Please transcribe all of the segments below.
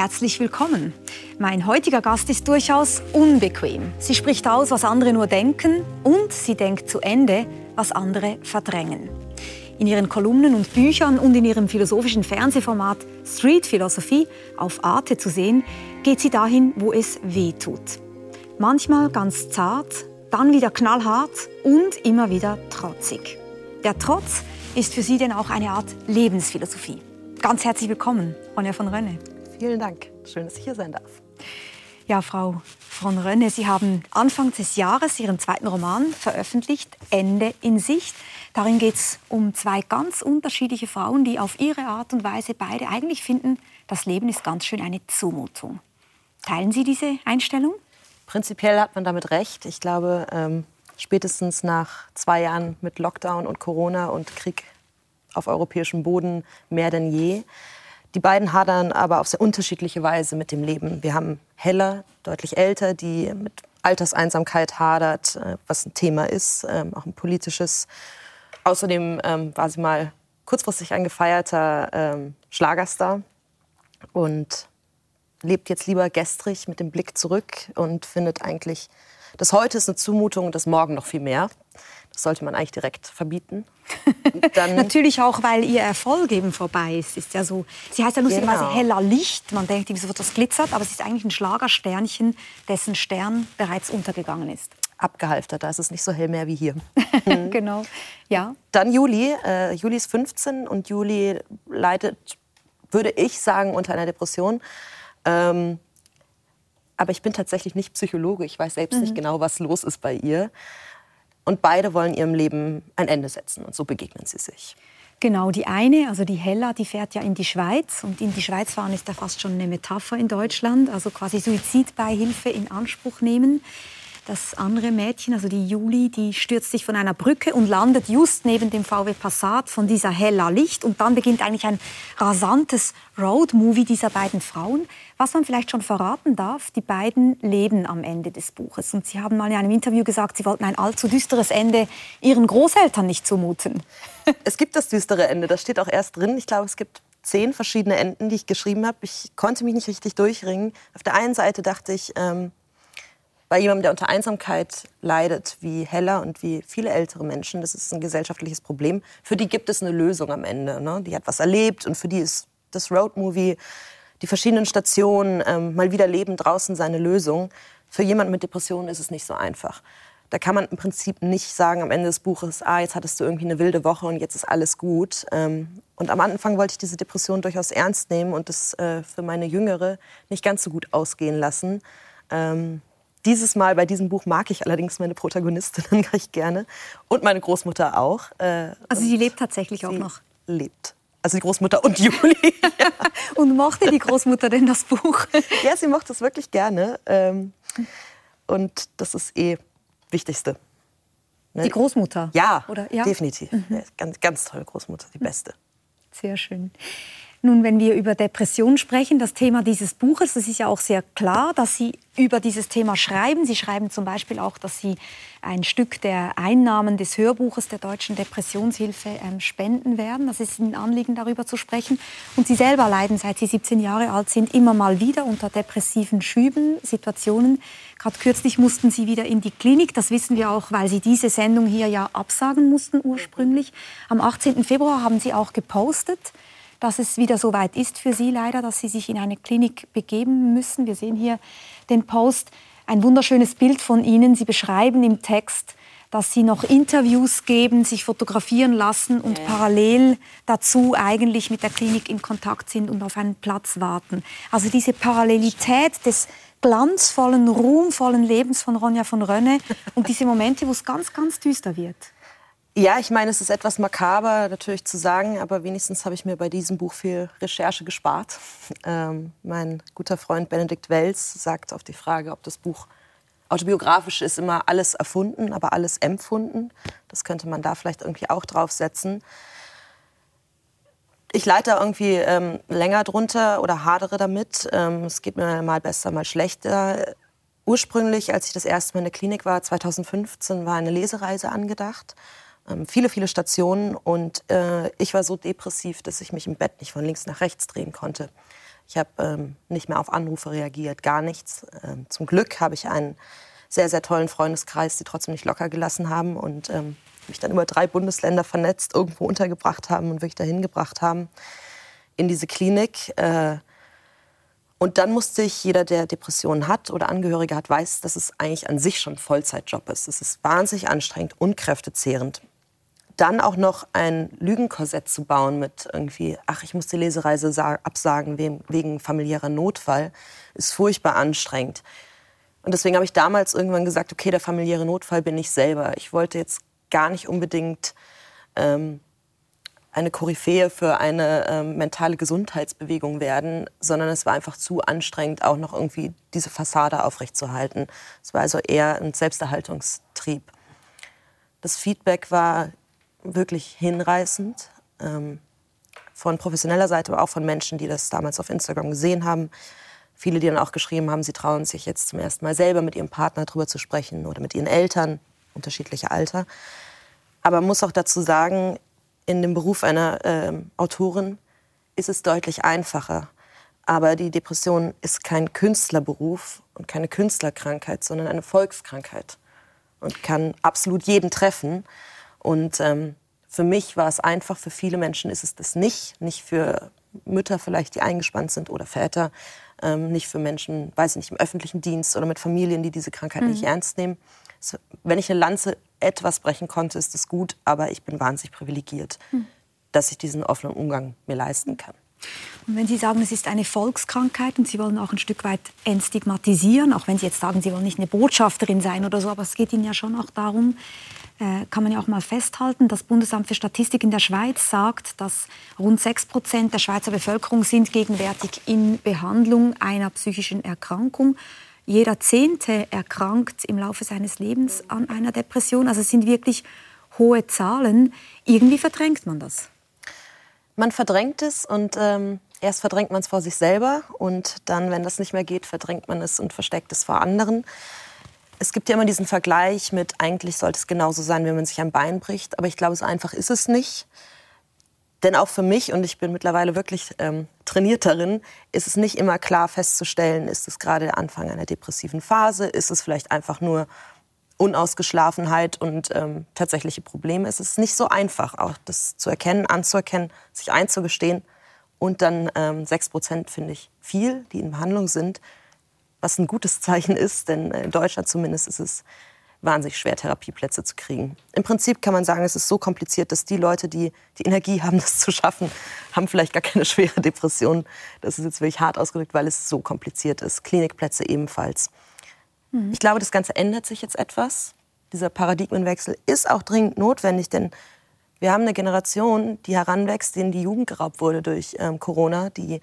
herzlich willkommen. Mein heutiger Gast ist durchaus unbequem. Sie spricht aus, was andere nur denken und sie denkt zu Ende, was andere verdrängen. In ihren Kolumnen und Büchern und in ihrem philosophischen Fernsehformat Street Philosophy auf Arte zu sehen, geht sie dahin, wo es weh tut. Manchmal ganz zart, dann wieder knallhart und immer wieder trotzig. Der Trotz ist für sie denn auch eine Art Lebensphilosophie. Ganz herzlich willkommen, Ronja von Rönne. Vielen Dank. Schön, dass ich hier sein darf. Ja, Frau von Rönne, Sie haben Anfang des Jahres Ihren zweiten Roman veröffentlicht, Ende in Sicht. Darin geht es um zwei ganz unterschiedliche Frauen, die auf ihre Art und Weise beide eigentlich finden, das Leben ist ganz schön eine Zumutung. Teilen Sie diese Einstellung? Prinzipiell hat man damit recht. Ich glaube, ähm, spätestens nach zwei Jahren mit Lockdown und Corona und Krieg auf europäischem Boden mehr denn je. Die beiden hadern aber auf sehr unterschiedliche Weise mit dem Leben. Wir haben Hella, deutlich älter, die mit Alterseinsamkeit hadert, äh, was ein Thema ist, ähm, auch ein politisches. Außerdem ähm, war sie mal kurzfristig ein gefeierter ähm, Schlagerstar und lebt jetzt lieber gestrig mit dem Blick zurück und findet eigentlich, das Heute ist eine Zumutung, das Morgen noch viel mehr. Das sollte man eigentlich direkt verbieten. Natürlich auch, weil ihr Erfolg eben vorbei ist. ist ja so, sie heißt ja lustigerweise genau. heller Licht. Man denkt irgendwie sofort, das glitzert, aber es ist eigentlich ein Schlagersternchen, dessen Stern bereits untergegangen ist. Abgehalftert, da ist es nicht so hell mehr wie hier. Mhm. genau, ja. Dann Juli. Äh, Juli ist 15 und Juli leidet, würde ich sagen, unter einer Depression. Ähm, aber ich bin tatsächlich nicht Psychologe. Ich weiß selbst mhm. nicht genau, was los ist bei ihr. Und beide wollen ihrem Leben ein Ende setzen. Und so begegnen sie sich. Genau, die eine, also die Hella, die fährt ja in die Schweiz. Und in die Schweiz fahren ist ja fast schon eine Metapher in Deutschland. Also quasi Suizidbeihilfe in Anspruch nehmen. Das andere Mädchen, also die Juli, die stürzt sich von einer Brücke und landet just neben dem VW Passat von dieser Hella Licht. Und dann beginnt eigentlich ein rasantes Roadmovie dieser beiden Frauen. Was man vielleicht schon verraten darf, die beiden leben am Ende des Buches. Und Sie haben mal in einem Interview gesagt, Sie wollten ein allzu düsteres Ende Ihren Großeltern nicht zumuten. Es gibt das düstere Ende, das steht auch erst drin. Ich glaube, es gibt zehn verschiedene Enden, die ich geschrieben habe. Ich konnte mich nicht richtig durchringen. Auf der einen Seite dachte ich, ähm, bei jemandem, der unter Einsamkeit leidet, wie Hella und wie viele ältere Menschen, das ist ein gesellschaftliches Problem, für die gibt es eine Lösung am Ende. Ne? Die hat was erlebt und für die ist das Roadmovie, die verschiedenen Stationen, ähm, mal wieder Leben draußen seine Lösung. Für jemanden mit Depressionen ist es nicht so einfach. Da kann man im Prinzip nicht sagen am Ende des Buches, ah, jetzt hattest du irgendwie eine wilde Woche und jetzt ist alles gut. Ähm, und am Anfang wollte ich diese Depression durchaus ernst nehmen und das äh, für meine Jüngere nicht ganz so gut ausgehen lassen. Ähm, dieses Mal bei diesem Buch mag ich allerdings meine Protagonistinnen recht gerne und meine Großmutter auch. Äh, also sie lebt tatsächlich auch noch? Lebt. Also die Großmutter und Juli. ja. Und mochte die Großmutter denn das Buch? ja, sie mochte es wirklich gerne. Ähm, und das ist eh Wichtigste. Ne? Die Großmutter? Ja, Oder, ja? definitiv. Mhm. Ganz, ganz tolle Großmutter, die beste. Sehr schön. Nun, wenn wir über Depression sprechen, das Thema dieses Buches, das ist ja auch sehr klar, dass Sie über dieses Thema schreiben. Sie schreiben zum Beispiel auch, dass Sie ein Stück der Einnahmen des Hörbuches der Deutschen Depressionshilfe ähm, spenden werden. Das ist ein Anliegen, darüber zu sprechen. Und Sie selber leiden, seit Sie 17 Jahre alt sind, immer mal wieder unter depressiven Schüben, Situationen. Gerade kürzlich mussten Sie wieder in die Klinik. Das wissen wir auch, weil Sie diese Sendung hier ja absagen mussten ursprünglich. Am 18. Februar haben Sie auch gepostet dass es wieder so weit ist für Sie leider, dass Sie sich in eine Klinik begeben müssen. Wir sehen hier den Post, ein wunderschönes Bild von Ihnen. Sie beschreiben im Text, dass Sie noch Interviews geben, sich fotografieren lassen und ja. parallel dazu eigentlich mit der Klinik in Kontakt sind und auf einen Platz warten. Also diese Parallelität des glanzvollen, ruhmvollen Lebens von Ronja von Rönne und diese Momente, wo es ganz, ganz düster wird. Ja, ich meine, es ist etwas makaber natürlich zu sagen, aber wenigstens habe ich mir bei diesem Buch viel Recherche gespart. Ähm, mein guter Freund Benedikt Wells sagt auf die Frage, ob das Buch autobiografisch ist, immer alles erfunden, aber alles empfunden. Das könnte man da vielleicht irgendwie auch draufsetzen. Ich leite irgendwie ähm, länger drunter oder hadere damit. Ähm, es geht mir mal besser, mal schlechter. Ursprünglich, als ich das erste Mal in der Klinik war, 2015, war eine Lesereise angedacht viele, viele Stationen und äh, ich war so depressiv, dass ich mich im Bett nicht von links nach rechts drehen konnte. Ich habe ähm, nicht mehr auf Anrufe reagiert, gar nichts. Ähm, zum Glück habe ich einen sehr, sehr tollen Freundeskreis, die trotzdem nicht locker gelassen haben und ähm, mich dann über drei Bundesländer vernetzt, irgendwo untergebracht haben und wirklich dahin gebracht haben in diese Klinik. Äh, und dann musste ich, jeder, der Depressionen hat oder Angehörige hat, weiß, dass es eigentlich an sich schon Vollzeitjob ist. Es ist wahnsinnig anstrengend und kräftezehrend dann auch noch ein Lügenkorsett zu bauen mit irgendwie, ach, ich muss die Lesereise absagen wegen familiärer Notfall, ist furchtbar anstrengend. Und deswegen habe ich damals irgendwann gesagt, okay, der familiäre Notfall bin ich selber. Ich wollte jetzt gar nicht unbedingt ähm, eine Koryphäe für eine ähm, mentale Gesundheitsbewegung werden, sondern es war einfach zu anstrengend, auch noch irgendwie diese Fassade aufrechtzuerhalten. Es war also eher ein Selbsterhaltungstrieb. Das Feedback war wirklich hinreißend. Ähm, von professioneller Seite, aber auch von Menschen, die das damals auf Instagram gesehen haben. Viele, die dann auch geschrieben haben, sie trauen sich jetzt zum ersten Mal selber mit ihrem Partner darüber zu sprechen oder mit ihren Eltern, unterschiedlicher Alter. Aber man muss auch dazu sagen, in dem Beruf einer äh, Autorin ist es deutlich einfacher. Aber die Depression ist kein Künstlerberuf und keine Künstlerkrankheit, sondern eine Volkskrankheit und kann absolut jeden treffen. Und ähm, für mich war es einfach, für viele Menschen ist es das nicht. Nicht für Mütter vielleicht, die eingespannt sind oder Väter. Ähm, nicht für Menschen, weiß ich nicht, im öffentlichen Dienst oder mit Familien, die diese Krankheit mhm. nicht ernst nehmen. Es, wenn ich eine Lanze etwas brechen konnte, ist das gut, aber ich bin wahnsinnig privilegiert, mhm. dass ich diesen offenen Umgang mir leisten kann. Und wenn Sie sagen, es ist eine Volkskrankheit und Sie wollen auch ein Stück weit entstigmatisieren, auch wenn Sie jetzt sagen, Sie wollen nicht eine Botschafterin sein oder so, aber es geht Ihnen ja schon auch darum, kann man ja auch mal festhalten, das Bundesamt für Statistik in der Schweiz sagt, dass rund 6 Prozent der Schweizer Bevölkerung sind gegenwärtig in Behandlung einer psychischen Erkrankung. Jeder Zehnte erkrankt im Laufe seines Lebens an einer Depression. Also es sind wirklich hohe Zahlen. Irgendwie verdrängt man das. Man verdrängt es und ähm, erst verdrängt man es vor sich selber und dann, wenn das nicht mehr geht, verdrängt man es und versteckt es vor anderen es gibt ja immer diesen Vergleich mit, eigentlich sollte es genauso sein, wenn man sich ein Bein bricht. Aber ich glaube, so einfach ist es nicht. Denn auch für mich, und ich bin mittlerweile wirklich ähm, trainiert darin, ist es nicht immer klar festzustellen, ist es gerade der Anfang einer depressiven Phase, ist es vielleicht einfach nur Unausgeschlafenheit und ähm, tatsächliche Probleme. Es ist nicht so einfach, auch das zu erkennen, anzuerkennen, sich einzugestehen. Und dann ähm, 6 Prozent finde ich viel, die in Behandlung sind was ein gutes Zeichen ist, denn in Deutschland zumindest ist es wahnsinnig schwer, Therapieplätze zu kriegen. Im Prinzip kann man sagen, es ist so kompliziert, dass die Leute, die die Energie haben, das zu schaffen, haben vielleicht gar keine schwere Depression. Das ist jetzt wirklich hart ausgedrückt, weil es so kompliziert ist. Klinikplätze ebenfalls. Mhm. Ich glaube, das Ganze ändert sich jetzt etwas. Dieser Paradigmenwechsel ist auch dringend notwendig, denn wir haben eine Generation, die heranwächst, denen die Jugend geraubt wurde durch ähm, Corona, die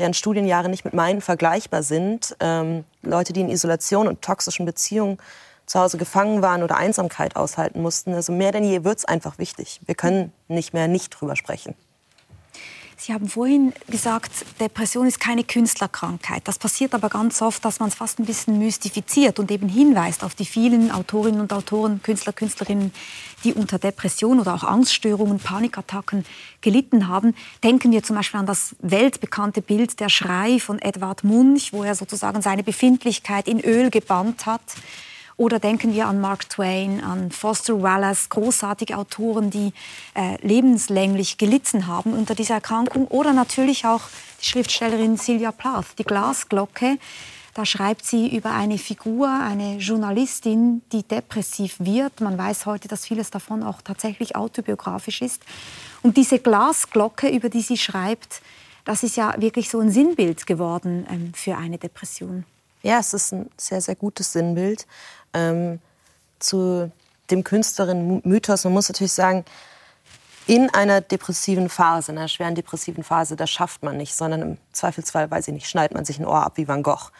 deren Studienjahre nicht mit meinen vergleichbar sind. Ähm, Leute, die in Isolation und toxischen Beziehungen zu Hause gefangen waren oder Einsamkeit aushalten mussten. Also mehr denn je wird es einfach wichtig. Wir können nicht mehr nicht drüber sprechen. Sie haben vorhin gesagt, Depression ist keine Künstlerkrankheit. Das passiert aber ganz oft, dass man es fast ein bisschen mystifiziert und eben hinweist auf die vielen Autorinnen und Autoren, Künstler, Künstlerinnen, die unter Depression oder auch Angststörungen, Panikattacken gelitten haben. Denken wir zum Beispiel an das weltbekannte Bild Der Schrei von Edward Munch, wo er sozusagen seine Befindlichkeit in Öl gebannt hat. Oder denken wir an Mark Twain, an Foster Wallace, großartige Autoren, die äh, lebenslänglich gelitten haben unter dieser Erkrankung. Oder natürlich auch die Schriftstellerin Sylvia Plath, die Glasglocke. Da schreibt sie über eine Figur, eine Journalistin, die depressiv wird. Man weiß heute, dass vieles davon auch tatsächlich autobiografisch ist. Und diese Glasglocke, über die sie schreibt, das ist ja wirklich so ein Sinnbild geworden ähm, für eine Depression. Ja, es ist ein sehr, sehr gutes Sinnbild ähm, zu dem Künstlerinnen-Mythos. Man muss natürlich sagen, in einer depressiven Phase, in einer schweren depressiven Phase, das schafft man nicht, sondern im Zweifelsfall, weiß ich nicht, schneidet man sich ein Ohr ab wie Van Gogh.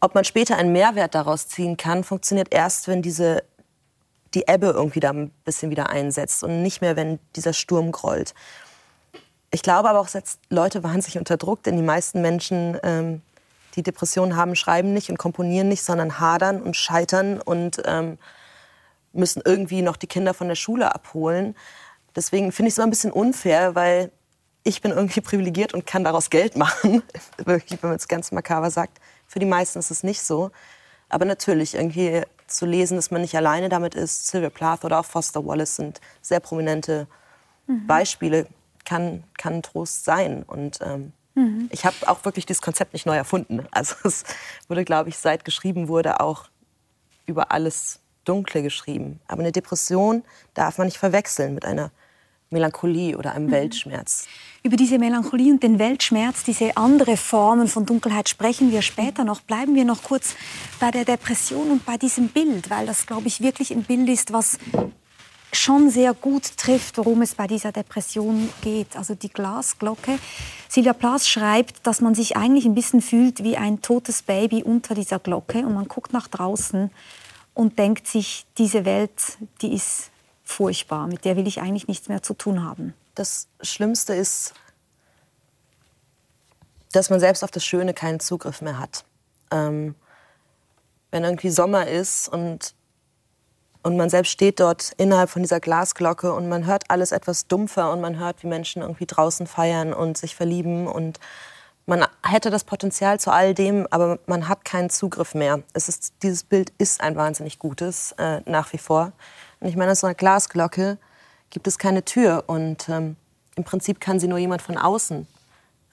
Ob man später einen Mehrwert daraus ziehen kann, funktioniert erst, wenn diese, die Ebbe irgendwie da ein bisschen wieder einsetzt und nicht mehr, wenn dieser Sturm grollt. Ich glaube aber auch, setzt Leute wahnsinnig unter Druck, denn die meisten Menschen ähm, die Depressionen haben, schreiben nicht und komponieren nicht, sondern hadern und scheitern und ähm, müssen irgendwie noch die Kinder von der Schule abholen. Deswegen finde ich es immer ein bisschen unfair, weil ich bin irgendwie privilegiert und kann daraus Geld machen, wirklich, wenn man es ganz makaber sagt. Für die meisten ist es nicht so. Aber natürlich irgendwie zu lesen, dass man nicht alleine damit ist. Sylvia Plath oder auch Foster Wallace sind sehr prominente mhm. Beispiele, kann, kann Trost sein. Und ähm, mhm. ich habe auch wirklich dieses Konzept nicht neu erfunden. Also es wurde, glaube ich, seit geschrieben wurde, auch über alles Dunkle geschrieben. Aber eine Depression darf man nicht verwechseln mit einer Melancholie oder einem mhm. Weltschmerz. Über diese Melancholie und den Weltschmerz, diese andere Formen von Dunkelheit sprechen wir später noch. Bleiben wir noch kurz bei der Depression und bei diesem Bild, weil das, glaube ich, wirklich ein Bild ist, was schon sehr gut trifft, worum es bei dieser Depression geht. Also die Glasglocke. Silvia Plath schreibt, dass man sich eigentlich ein bisschen fühlt wie ein totes Baby unter dieser Glocke und man guckt nach draußen und denkt sich, diese Welt, die ist furchtbar, mit der will ich eigentlich nichts mehr zu tun haben. Das Schlimmste ist, dass man selbst auf das Schöne keinen Zugriff mehr hat. Ähm, wenn irgendwie Sommer ist und, und man selbst steht dort innerhalb von dieser Glasglocke und man hört alles etwas dumpfer und man hört, wie Menschen irgendwie draußen feiern und sich verlieben und man hätte das Potenzial zu all dem, aber man hat keinen Zugriff mehr. Es ist, dieses Bild ist ein wahnsinnig gutes, äh, nach wie vor. Und ich meine, aus so einer Glasglocke gibt es keine Tür und ähm, im Prinzip kann sie nur jemand von außen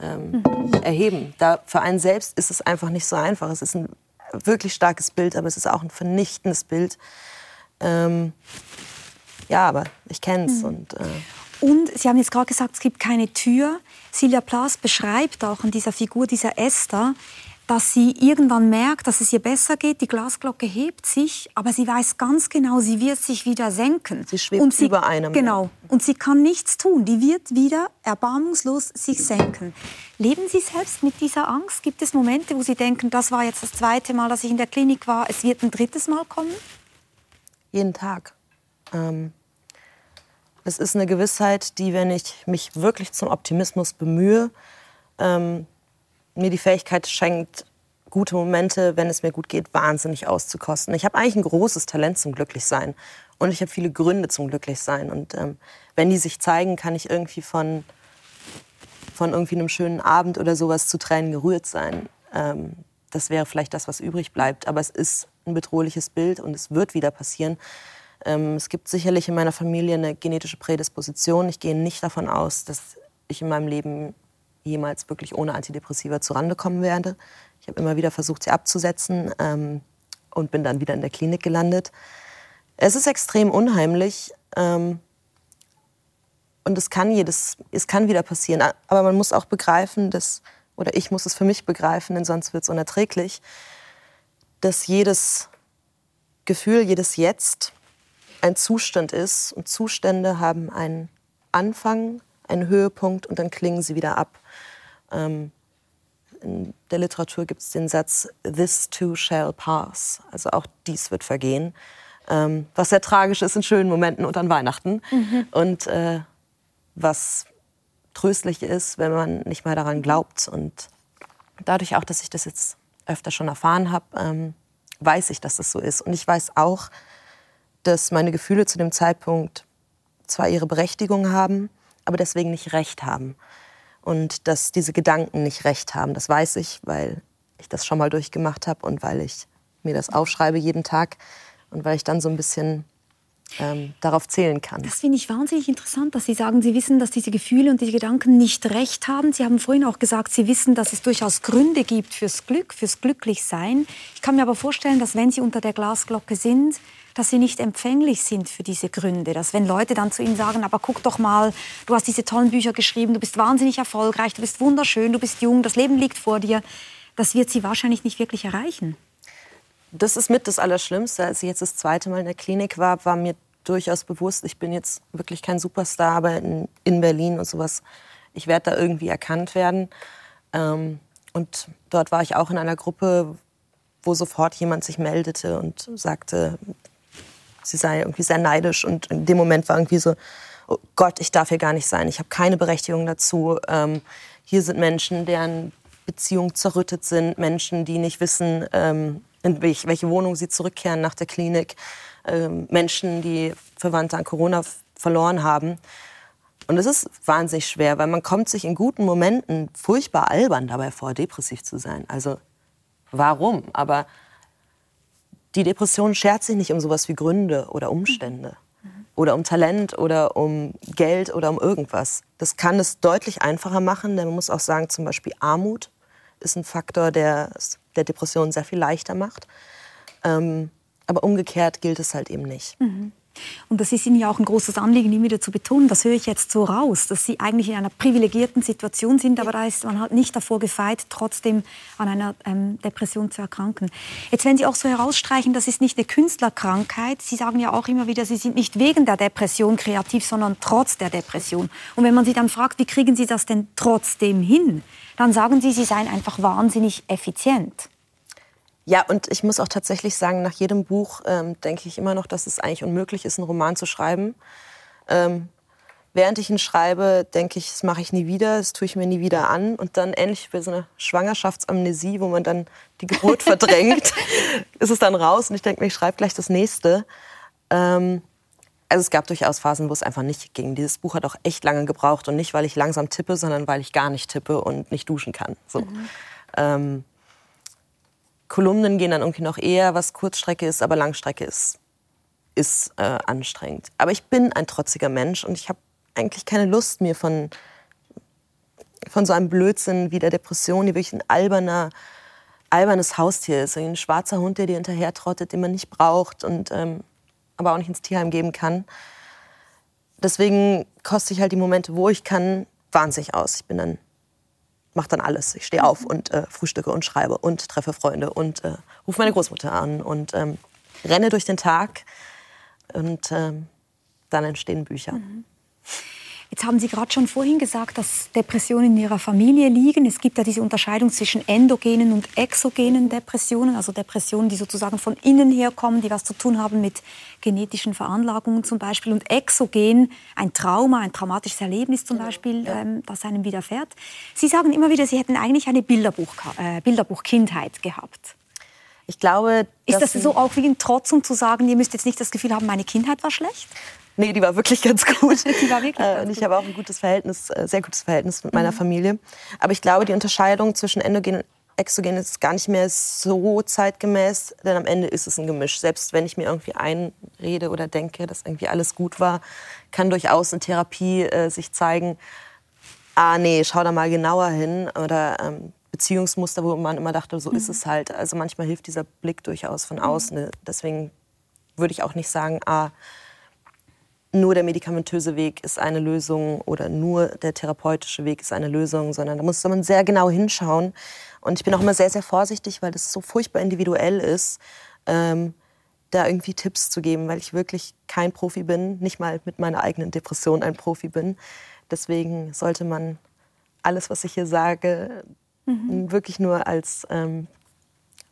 ähm, mhm. erheben. Da für einen selbst ist es einfach nicht so einfach. Es ist ein wirklich starkes Bild, aber es ist auch ein vernichtendes Bild. Ähm, ja, aber ich kenne es. Mhm. Und, äh und Sie haben jetzt gerade gesagt, es gibt keine Tür. Silvia Plath beschreibt auch an dieser Figur, dieser Esther, dass sie irgendwann merkt, dass es ihr besser geht. Die Glasglocke hebt sich, aber sie weiß ganz genau, sie wird sich wieder senken. Sie schwebt sie, über einem. Genau. Und sie kann nichts tun. Die wird wieder erbarmungslos sich senken. Leben Sie selbst mit dieser Angst? Gibt es Momente, wo Sie denken, das war jetzt das zweite Mal, dass ich in der Klinik war, es wird ein drittes Mal kommen? Jeden Tag. Ähm, es ist eine Gewissheit, die, wenn ich mich wirklich zum Optimismus bemühe, ähm, mir die Fähigkeit schenkt, gute Momente, wenn es mir gut geht, wahnsinnig auszukosten. Ich habe eigentlich ein großes Talent zum Glücklichsein und ich habe viele Gründe zum Glücklichsein. Und ähm, wenn die sich zeigen, kann ich irgendwie von, von irgendwie einem schönen Abend oder sowas zu Tränen gerührt sein. Ähm, das wäre vielleicht das, was übrig bleibt. Aber es ist ein bedrohliches Bild und es wird wieder passieren. Ähm, es gibt sicherlich in meiner Familie eine genetische Prädisposition. Ich gehe nicht davon aus, dass ich in meinem Leben jemals wirklich ohne Antidepressiva zurande kommen werde. Ich habe immer wieder versucht, sie abzusetzen ähm, und bin dann wieder in der Klinik gelandet. Es ist extrem unheimlich ähm, und es kann jedes, es kann wieder passieren. Aber man muss auch begreifen, dass, oder ich muss es für mich begreifen, denn sonst wird es unerträglich, dass jedes Gefühl, jedes Jetzt ein Zustand ist und Zustände haben einen Anfang, einen Höhepunkt und dann klingen sie wieder ab. Ähm, in der Literatur gibt es den Satz, This too shall pass. Also auch dies wird vergehen. Ähm, was sehr tragisch ist in schönen Momenten und an Weihnachten. Mhm. Und äh, was tröstlich ist, wenn man nicht mehr daran glaubt. Und dadurch auch, dass ich das jetzt öfter schon erfahren habe, ähm, weiß ich, dass das so ist. Und ich weiß auch, dass meine Gefühle zu dem Zeitpunkt zwar ihre Berechtigung haben, aber deswegen nicht recht haben und dass diese Gedanken nicht recht haben. Das weiß ich, weil ich das schon mal durchgemacht habe und weil ich mir das aufschreibe jeden Tag und weil ich dann so ein bisschen ähm, darauf zählen kann. Das finde ich wahnsinnig interessant, dass Sie sagen, Sie wissen, dass diese Gefühle und diese Gedanken nicht recht haben. Sie haben vorhin auch gesagt, Sie wissen, dass es durchaus Gründe gibt fürs Glück, fürs Glücklichsein. Ich kann mir aber vorstellen, dass wenn Sie unter der Glasglocke sind, dass sie nicht empfänglich sind für diese Gründe. Dass wenn Leute dann zu ihnen sagen, aber guck doch mal, du hast diese tollen Bücher geschrieben, du bist wahnsinnig erfolgreich, du bist wunderschön, du bist jung, das Leben liegt vor dir, das wird sie wahrscheinlich nicht wirklich erreichen. Das ist mit das Allerschlimmste. Als ich jetzt das zweite Mal in der Klinik war, war mir durchaus bewusst, ich bin jetzt wirklich kein Superstar, aber in, in Berlin und sowas, ich werde da irgendwie erkannt werden. Ähm, und dort war ich auch in einer Gruppe, wo sofort jemand sich meldete und sagte, sie sei irgendwie sehr neidisch. Und in dem Moment war irgendwie so, oh Gott, ich darf hier gar nicht sein. Ich habe keine Berechtigung dazu. Ähm, hier sind Menschen, deren Beziehungen zerrüttet sind, Menschen, die nicht wissen, ähm, in welche Wohnung sie zurückkehren nach der Klinik, ähm, Menschen, die Verwandte an Corona verloren haben. Und es ist wahnsinnig schwer, weil man kommt sich in guten Momenten furchtbar albern dabei vor, depressiv zu sein. Also warum? Aber die Depression schert sich nicht um sowas wie Gründe oder Umstände oder um Talent oder um Geld oder um irgendwas. Das kann es deutlich einfacher machen, denn man muss auch sagen, zum Beispiel Armut ist ein Faktor, der der Depression sehr viel leichter macht. Ähm, aber umgekehrt gilt es halt eben nicht. Mhm. Und das ist Ihnen ja auch ein großes Anliegen, immer wieder zu betonen. Das höre ich jetzt so raus, dass Sie eigentlich in einer privilegierten Situation sind, aber da ist man halt nicht davor gefeit, trotzdem an einer ähm, Depression zu erkranken. Jetzt, wenn Sie auch so herausstreichen, das ist nicht eine Künstlerkrankheit. Sie sagen ja auch immer wieder, Sie sind nicht wegen der Depression kreativ, sondern trotz der Depression. Und wenn man Sie dann fragt, wie kriegen Sie das denn trotzdem hin, dann sagen Sie, Sie seien einfach wahnsinnig effizient. Ja, und ich muss auch tatsächlich sagen, nach jedem Buch ähm, denke ich immer noch, dass es eigentlich unmöglich ist, einen Roman zu schreiben. Ähm, während ich ihn schreibe, denke ich, das mache ich nie wieder, das tue ich mir nie wieder an. Und dann ähnlich wie so eine Schwangerschaftsamnesie, wo man dann die Geburt verdrängt, ist es dann raus und ich denke mir, ich schreibe gleich das nächste. Ähm, also es gab durchaus Phasen, wo es einfach nicht ging. Dieses Buch hat auch echt lange gebraucht und nicht, weil ich langsam tippe, sondern weil ich gar nicht tippe und nicht duschen kann. So. Mhm. Kolumnen gehen dann irgendwie noch eher, was Kurzstrecke ist, aber Langstrecke ist, ist äh, anstrengend. Aber ich bin ein trotziger Mensch und ich habe eigentlich keine Lust, mir von, von so einem Blödsinn wie der Depression, die wirklich ein alberner, albernes Haustier ist, ein schwarzer Hund, der dir hinterher trottet, den man nicht braucht und ähm, aber auch nicht ins Tierheim geben kann. Deswegen koste ich halt die Momente, wo ich kann, wahnsinnig aus. Ich bin dann mache dann alles. Ich stehe auf und äh, frühstücke und schreibe und treffe Freunde und äh, rufe meine Großmutter an und ähm, renne durch den Tag und ähm, dann entstehen Bücher. Mhm. Jetzt haben Sie gerade schon vorhin gesagt, dass Depressionen in Ihrer Familie liegen. Es gibt ja diese Unterscheidung zwischen endogenen und exogenen Depressionen, also Depressionen, die sozusagen von innen herkommen, die was zu tun haben mit genetischen Veranlagungen zum Beispiel. Und exogen, ein Trauma, ein traumatisches Erlebnis zum Beispiel, ja. ähm, das einem widerfährt. Sie sagen immer wieder, Sie hätten eigentlich eine Bilderbuch, äh, Bilderbuch-Kindheit gehabt. Ich glaube, ist das so auch wie ein Trotz, um zu sagen, ihr müsst jetzt nicht das Gefühl haben, meine Kindheit war schlecht? Nee, die war wirklich ganz gut. die war wirklich äh, ganz und ich habe auch ein gutes Verhältnis, äh, sehr gutes Verhältnis mit meiner mhm. Familie. Aber ich glaube, die Unterscheidung zwischen endogen und exogen ist gar nicht mehr so zeitgemäß, denn am Ende ist es ein Gemisch. Selbst wenn ich mir irgendwie einrede oder denke, dass irgendwie alles gut war, kann durchaus in Therapie äh, sich zeigen, ah nee, schau da mal genauer hin oder ähm, Beziehungsmuster, wo man immer dachte, so mhm. ist es halt. Also manchmal hilft dieser Blick durchaus von mhm. außen. Deswegen würde ich auch nicht sagen, ah, nur der medikamentöse Weg ist eine Lösung oder nur der therapeutische Weg ist eine Lösung, sondern da muss man sehr genau hinschauen. Und ich bin auch immer sehr, sehr vorsichtig, weil das so furchtbar individuell ist, ähm, da irgendwie Tipps zu geben, weil ich wirklich kein Profi bin, nicht mal mit meiner eigenen Depression ein Profi bin. Deswegen sollte man alles, was ich hier sage, mhm. wirklich nur als ähm,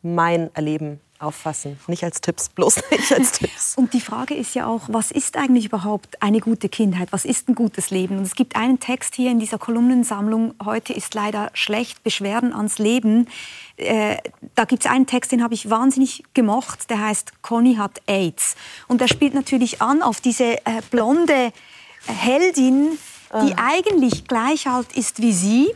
mein Erleben auffassen. Nicht als Tipps, bloß nicht als Tipps. Und die Frage ist ja auch, was ist eigentlich überhaupt eine gute Kindheit? Was ist ein gutes Leben? Und es gibt einen Text hier in dieser Kolumnensammlung, heute ist leider schlecht, Beschwerden ans Leben. Äh, da gibt es einen Text, den habe ich wahnsinnig gemocht, der heißt Conny hat AIDS. Und der spielt natürlich an auf diese äh, blonde Heldin, die ah. eigentlich gleich alt ist wie sie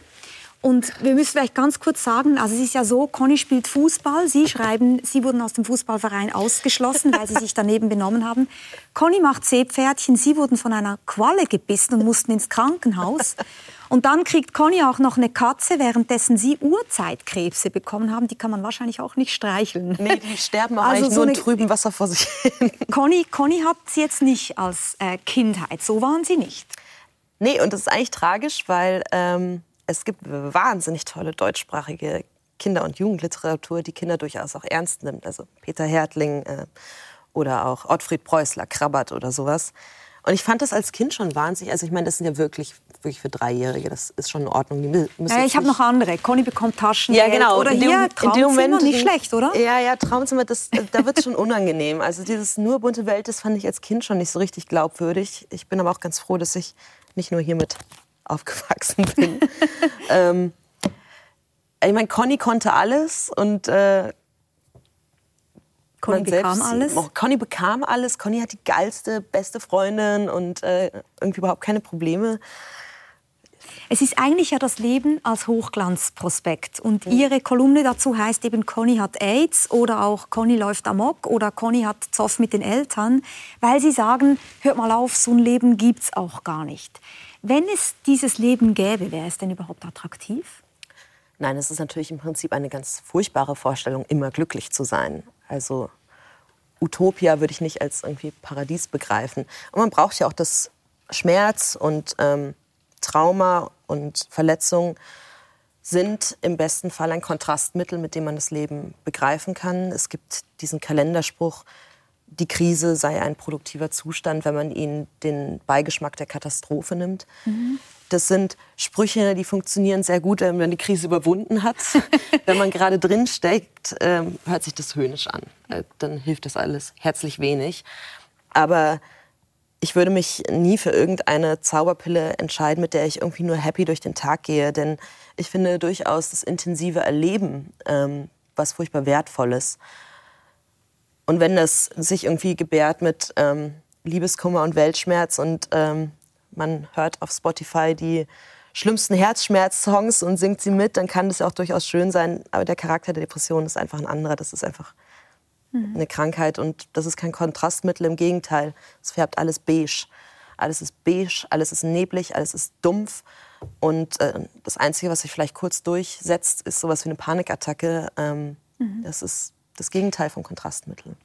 und wir müssen vielleicht ganz kurz sagen, also es ist ja so, Conny spielt Fußball. Sie schreiben, Sie wurden aus dem Fußballverein ausgeschlossen, weil Sie sich daneben benommen haben. Conny macht Seepferdchen. Sie wurden von einer Qualle gebissen und mussten ins Krankenhaus. Und dann kriegt Conny auch noch eine Katze, währenddessen Sie Urzeitkrebse bekommen haben. Die kann man wahrscheinlich auch nicht streicheln. Nee, die sterben auch also eigentlich so nur in trüben Wasser vor sich hin. Conny, Conny hat Sie jetzt nicht als äh, Kindheit. So waren Sie nicht. Nee, und das ist eigentlich tragisch, weil... Ähm es gibt wahnsinnig tolle deutschsprachige Kinder- und Jugendliteratur, die Kinder durchaus auch ernst nimmt. Also Peter Hertling äh, oder auch Ottfried Preußler, Krabbert oder sowas. Und ich fand das als Kind schon wahnsinnig. Also ich meine, das sind ja wirklich, wirklich für Dreijährige. Das ist schon in Ordnung. Die ja, ich habe noch andere. Conny bekommt Taschen. Ja, genau. Oder in hier dem, Traumzimmer, in dem Moment, nicht schlecht, oder? Ja, ja, Traumzimmer, das, da wird es schon unangenehm. Also dieses nur bunte Welt, das fand ich als Kind schon nicht so richtig glaubwürdig. Ich bin aber auch ganz froh, dass ich nicht nur hiermit aufgewachsen bin. ähm, ich meine, Conny konnte alles und äh, Conny bekam alles? Conny bekam alles. Conny hat die geilste, beste Freundin und äh, irgendwie überhaupt keine Probleme. Es ist eigentlich ja das Leben als Hochglanzprospekt. Und mhm. Ihre Kolumne dazu heißt eben, Conny hat AIDS oder auch Conny läuft amok oder Conny hat Zoff mit den Eltern, weil Sie sagen, hört mal auf, so ein Leben gibt es auch gar nicht. Wenn es dieses Leben gäbe, wäre es denn überhaupt attraktiv? Nein, es ist natürlich im Prinzip eine ganz furchtbare Vorstellung, immer glücklich zu sein. Also Utopia würde ich nicht als irgendwie Paradies begreifen. Und man braucht ja auch das Schmerz und ähm, Trauma und Verletzung sind im besten Fall ein Kontrastmittel, mit dem man das Leben begreifen kann. Es gibt diesen Kalenderspruch, die Krise sei ein produktiver Zustand, wenn man ihnen den Beigeschmack der Katastrophe nimmt. Mhm. Das sind Sprüche, die funktionieren sehr gut, wenn man die Krise überwunden hat. wenn man gerade drin steckt, ähm, hört sich das höhnisch an. Äh, dann hilft das alles herzlich wenig. Aber ich würde mich nie für irgendeine Zauberpille entscheiden, mit der ich irgendwie nur happy durch den Tag gehe. Denn ich finde durchaus das intensive Erleben ähm, was furchtbar Wertvolles. Und wenn das sich irgendwie gebärt mit ähm, Liebeskummer und Weltschmerz und ähm, man hört auf Spotify die schlimmsten Herzschmerz-Songs und singt sie mit, dann kann das auch durchaus schön sein. Aber der Charakter der Depression ist einfach ein anderer. Das ist einfach mhm. eine Krankheit und das ist kein Kontrastmittel. Im Gegenteil, es färbt alles beige. Alles ist beige, alles ist neblig, alles ist dumpf. Und äh, das Einzige, was sich vielleicht kurz durchsetzt, ist sowas wie eine Panikattacke. Ähm, mhm. Das ist das Gegenteil vom Kontrastmittel.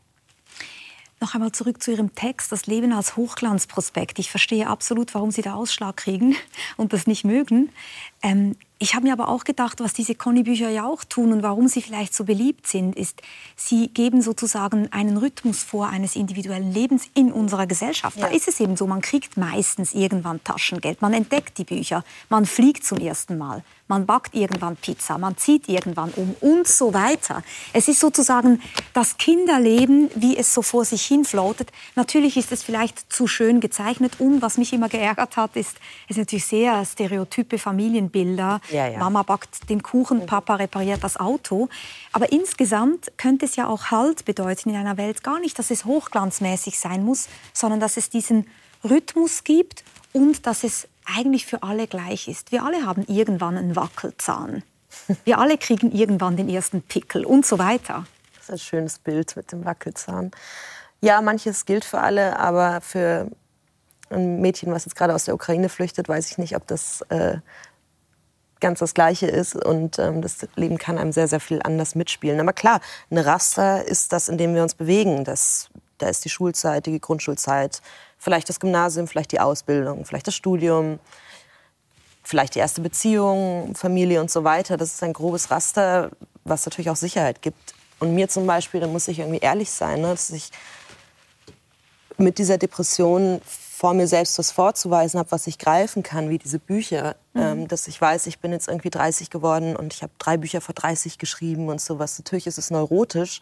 Noch einmal zurück zu Ihrem Text, das Leben als Hochglanzprospekt. Ich verstehe absolut, warum Sie da Ausschlag kriegen und das nicht mögen. Ähm, ich habe mir aber auch gedacht, was diese Conny-Bücher ja auch tun und warum sie vielleicht so beliebt sind, ist, sie geben sozusagen einen Rhythmus vor eines individuellen Lebens in unserer Gesellschaft. Ja. Da ist es eben so, man kriegt meistens irgendwann Taschengeld, man entdeckt die Bücher, man fliegt zum ersten Mal, man backt irgendwann Pizza, man zieht irgendwann um und so weiter. Es ist sozusagen das Kinderleben, wie es so vor sich hin floatet. Natürlich ist es vielleicht zu schön gezeichnet und was mich immer geärgert hat, ist, es sind natürlich sehr stereotype Familienbilder. Ja, ja. Mama backt den Kuchen, Papa repariert das Auto. Aber insgesamt könnte es ja auch Halt bedeuten in einer Welt gar nicht, dass es hochglanzmäßig sein muss, sondern dass es diesen Rhythmus gibt und dass es eigentlich für alle gleich ist. Wir alle haben irgendwann einen Wackelzahn. Wir alle kriegen irgendwann den ersten Pickel und so weiter. Das ist ein schönes Bild mit dem Wackelzahn. Ja, manches gilt für alle, aber für ein Mädchen, was jetzt gerade aus der Ukraine flüchtet, weiß ich nicht, ob das äh, ganz das Gleiche ist. Und ähm, das Leben kann einem sehr, sehr viel anders mitspielen. Aber klar, eine Raster ist das, in dem wir uns bewegen. Das, da ist die Schulzeit, die Grundschulzeit, vielleicht das Gymnasium, vielleicht die Ausbildung, vielleicht das Studium, vielleicht die erste Beziehung, Familie und so weiter. Das ist ein grobes Raster, was natürlich auch Sicherheit gibt. Und mir zum Beispiel, da muss ich irgendwie ehrlich sein, ne, dass ich mit dieser Depression vor mir selbst was vorzuweisen habe, was ich greifen kann, wie diese Bücher. Mhm. Ähm, dass ich weiß, ich bin jetzt irgendwie 30 geworden und ich habe drei Bücher vor 30 geschrieben und sowas. Natürlich ist es neurotisch,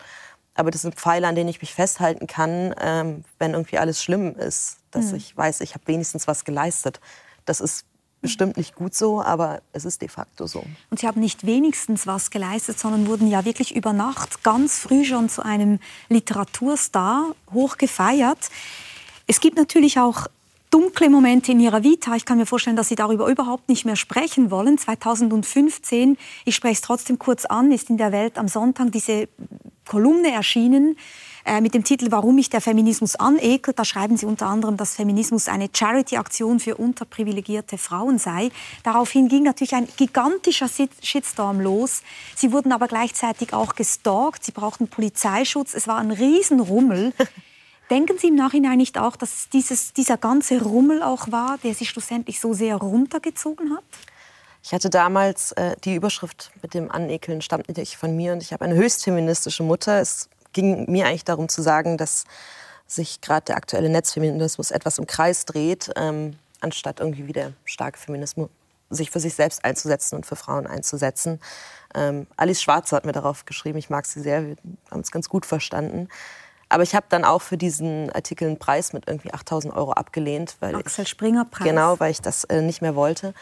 aber das sind Pfeile, an denen ich mich festhalten kann, ähm, wenn irgendwie alles schlimm ist. Dass mhm. ich weiß, ich habe wenigstens was geleistet. Das ist bestimmt nicht gut so, aber es ist de facto so. Und Sie haben nicht wenigstens was geleistet, sondern wurden ja wirklich über Nacht ganz früh schon zu einem Literaturstar hoch gefeiert. Es gibt natürlich auch dunkle Momente in Ihrer Vita. Ich kann mir vorstellen, dass Sie darüber überhaupt nicht mehr sprechen wollen. 2015, ich spreche es trotzdem kurz an, ist in der Welt am Sonntag diese Kolumne erschienen äh, mit dem Titel Warum mich der Feminismus anekelt. Da schreiben Sie unter anderem, dass Feminismus eine Charity-Aktion für unterprivilegierte Frauen sei. Daraufhin ging natürlich ein gigantischer Shitstorm los. Sie wurden aber gleichzeitig auch gestalkt. Sie brauchten Polizeischutz. Es war ein Riesenrummel. Denken Sie im Nachhinein nicht auch, dass dieses, dieser ganze Rummel auch war, der Sie schlussendlich so sehr runtergezogen hat? Ich hatte damals äh, die Überschrift mit dem Anekeln stammt nicht von mir und ich habe eine höchst feministische Mutter. Es ging mir eigentlich darum zu sagen, dass sich gerade der aktuelle Netzfeminismus etwas im Kreis dreht, ähm, anstatt irgendwie wieder starke Feminismus sich für sich selbst einzusetzen und für Frauen einzusetzen. Ähm, Alice Schwarzer hat mir darauf geschrieben, ich mag sie sehr, wir haben es ganz gut verstanden. Aber ich habe dann auch für diesen Artikel einen Preis mit irgendwie 8000 Euro abgelehnt. Weil Axel Springer Preis. Genau, weil ich das äh, nicht mehr wollte.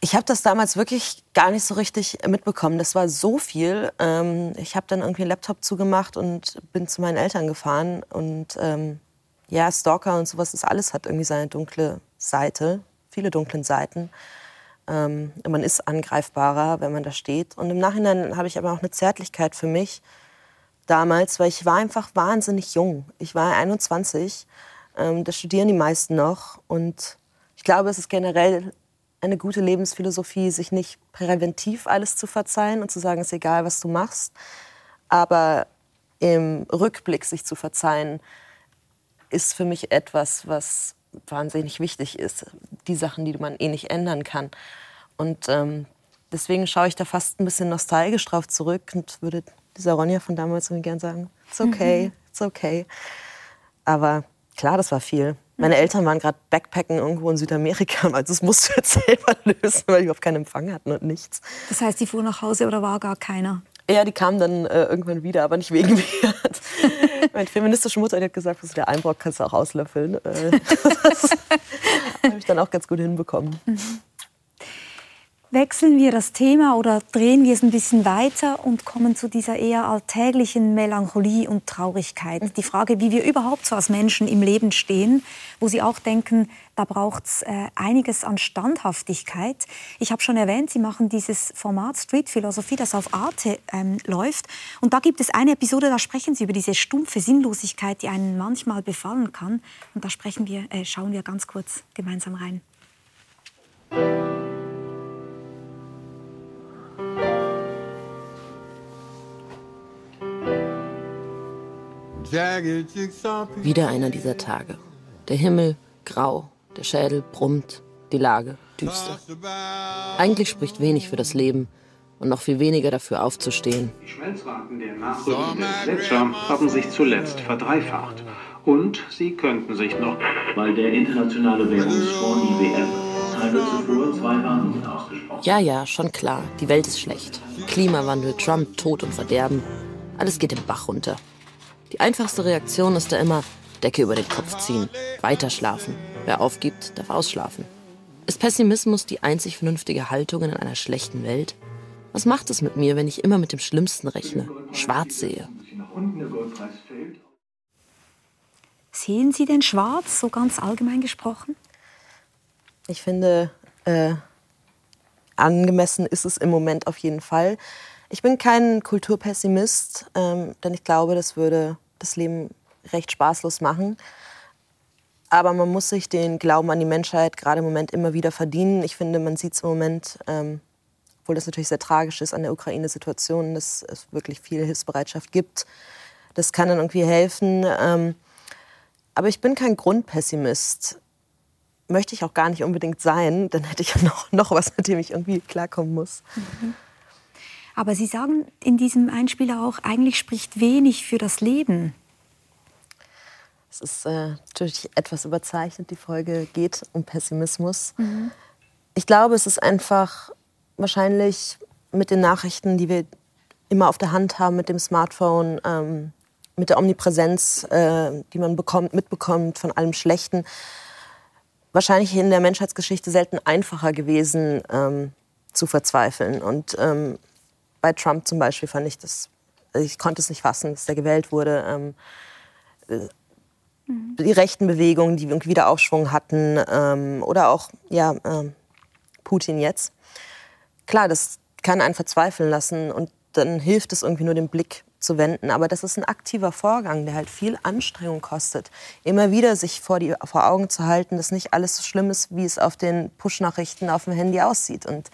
Ich habe das damals wirklich gar nicht so richtig mitbekommen. Das war so viel. Ähm, ich habe dann irgendwie einen Laptop zugemacht und bin zu meinen Eltern gefahren. Und ähm, ja, Stalker und sowas, das alles hat irgendwie seine dunkle Seite, viele dunklen Seiten. Ähm, man ist angreifbarer, wenn man da steht. Und im Nachhinein habe ich aber auch eine Zärtlichkeit für mich damals, weil ich war einfach wahnsinnig jung. Ich war 21, ähm, da studieren die meisten noch. Und ich glaube, es ist generell eine gute Lebensphilosophie, sich nicht präventiv alles zu verzeihen und zu sagen, es ist egal, was du machst, aber im Rückblick sich zu verzeihen, ist für mich etwas, was wahnsinnig wichtig ist. Die Sachen, die man eh nicht ändern kann. Und ähm, deswegen schaue ich da fast ein bisschen nostalgisch drauf zurück und würde dieser Ronja von damals irgendwie gern sagen, it's okay, mhm. it's okay. Aber klar, das war viel. Meine Eltern waren gerade Backpacken irgendwo in Südamerika, also das musst du jetzt selber lösen, weil die überhaupt keinen Empfang hatten und nichts. Das heißt, die fuhren nach Hause oder war gar keiner? Ja, die kamen dann äh, irgendwann wieder, aber nicht wegen mir. Meine feministische Mutter die hat gesagt, was der Einbrock kannst du auch auslöffeln. Äh, das habe ich dann auch ganz gut hinbekommen. Mhm wechseln wir das Thema oder drehen wir es ein bisschen weiter und kommen zu dieser eher alltäglichen Melancholie und Traurigkeit. Die Frage, wie wir überhaupt so als Menschen im Leben stehen, wo Sie auch denken, da braucht es äh, einiges an Standhaftigkeit. Ich habe schon erwähnt, Sie machen dieses Format Street Philosophie, das auf Arte ähm, läuft. Und da gibt es eine Episode, da sprechen Sie über diese stumpfe Sinnlosigkeit, die einen manchmal befallen kann. Und da sprechen wir, äh, schauen wir ganz kurz gemeinsam rein. Wieder einer dieser Tage. Der Himmel grau, der Schädel brummt, die Lage düster. Eigentlich spricht wenig für das Leben und noch viel weniger dafür aufzustehen. Die Schmelzraten der nachrückenden Gletscher haben sich zuletzt verdreifacht. Und sie könnten sich noch, weil der Internationale Währungsfonds IWF habe zuvor zwei Warnungen ausgesprochen. Ja, ja, schon klar. Die Welt ist schlecht. Klimawandel, Trump, Tod und Verderben. Alles geht den Bach runter. Die einfachste Reaktion ist da immer Decke über den Kopf ziehen, weiter schlafen. Wer aufgibt, darf ausschlafen. Ist Pessimismus die einzig vernünftige Haltung in einer schlechten Welt? Was macht es mit mir, wenn ich immer mit dem Schlimmsten rechne, schwarz sehe? Sehen Sie denn schwarz, so ganz allgemein gesprochen? Ich finde, äh, angemessen ist es im Moment auf jeden Fall. Ich bin kein Kulturpessimist, ähm, denn ich glaube, das würde das Leben recht spaßlos machen. Aber man muss sich den Glauben an die Menschheit gerade im Moment immer wieder verdienen. Ich finde, man sieht es im Moment, ähm, obwohl das natürlich sehr tragisch ist an der Ukraine-Situation, dass es wirklich viel Hilfsbereitschaft gibt. Das kann dann irgendwie helfen. Ähm, aber ich bin kein Grundpessimist. Möchte ich auch gar nicht unbedingt sein. Dann hätte ich ja noch, noch was, mit dem ich irgendwie klarkommen muss. Mhm. Aber Sie sagen in diesem Einspieler auch, eigentlich spricht wenig für das Leben. Es ist äh, natürlich etwas überzeichnet. Die Folge geht um Pessimismus. Mhm. Ich glaube, es ist einfach wahrscheinlich mit den Nachrichten, die wir immer auf der Hand haben, mit dem Smartphone, ähm, mit der Omnipräsenz, äh, die man bekommt, mitbekommt von allem Schlechten, wahrscheinlich in der Menschheitsgeschichte selten einfacher gewesen ähm, zu verzweifeln. Und ähm, bei Trump zum Beispiel fand ich das, ich konnte es nicht fassen, dass der gewählt wurde. Ähm, äh, mhm. Die rechten Bewegungen, die irgendwie wieder Aufschwung hatten, ähm, oder auch ja, ähm, Putin jetzt. Klar, das kann einen verzweifeln lassen und dann hilft es irgendwie nur den Blick zu wenden. Aber das ist ein aktiver Vorgang, der halt viel Anstrengung kostet. Immer wieder sich vor, die, vor Augen zu halten, dass nicht alles so schlimm ist, wie es auf den Push-Nachrichten auf dem Handy aussieht. Und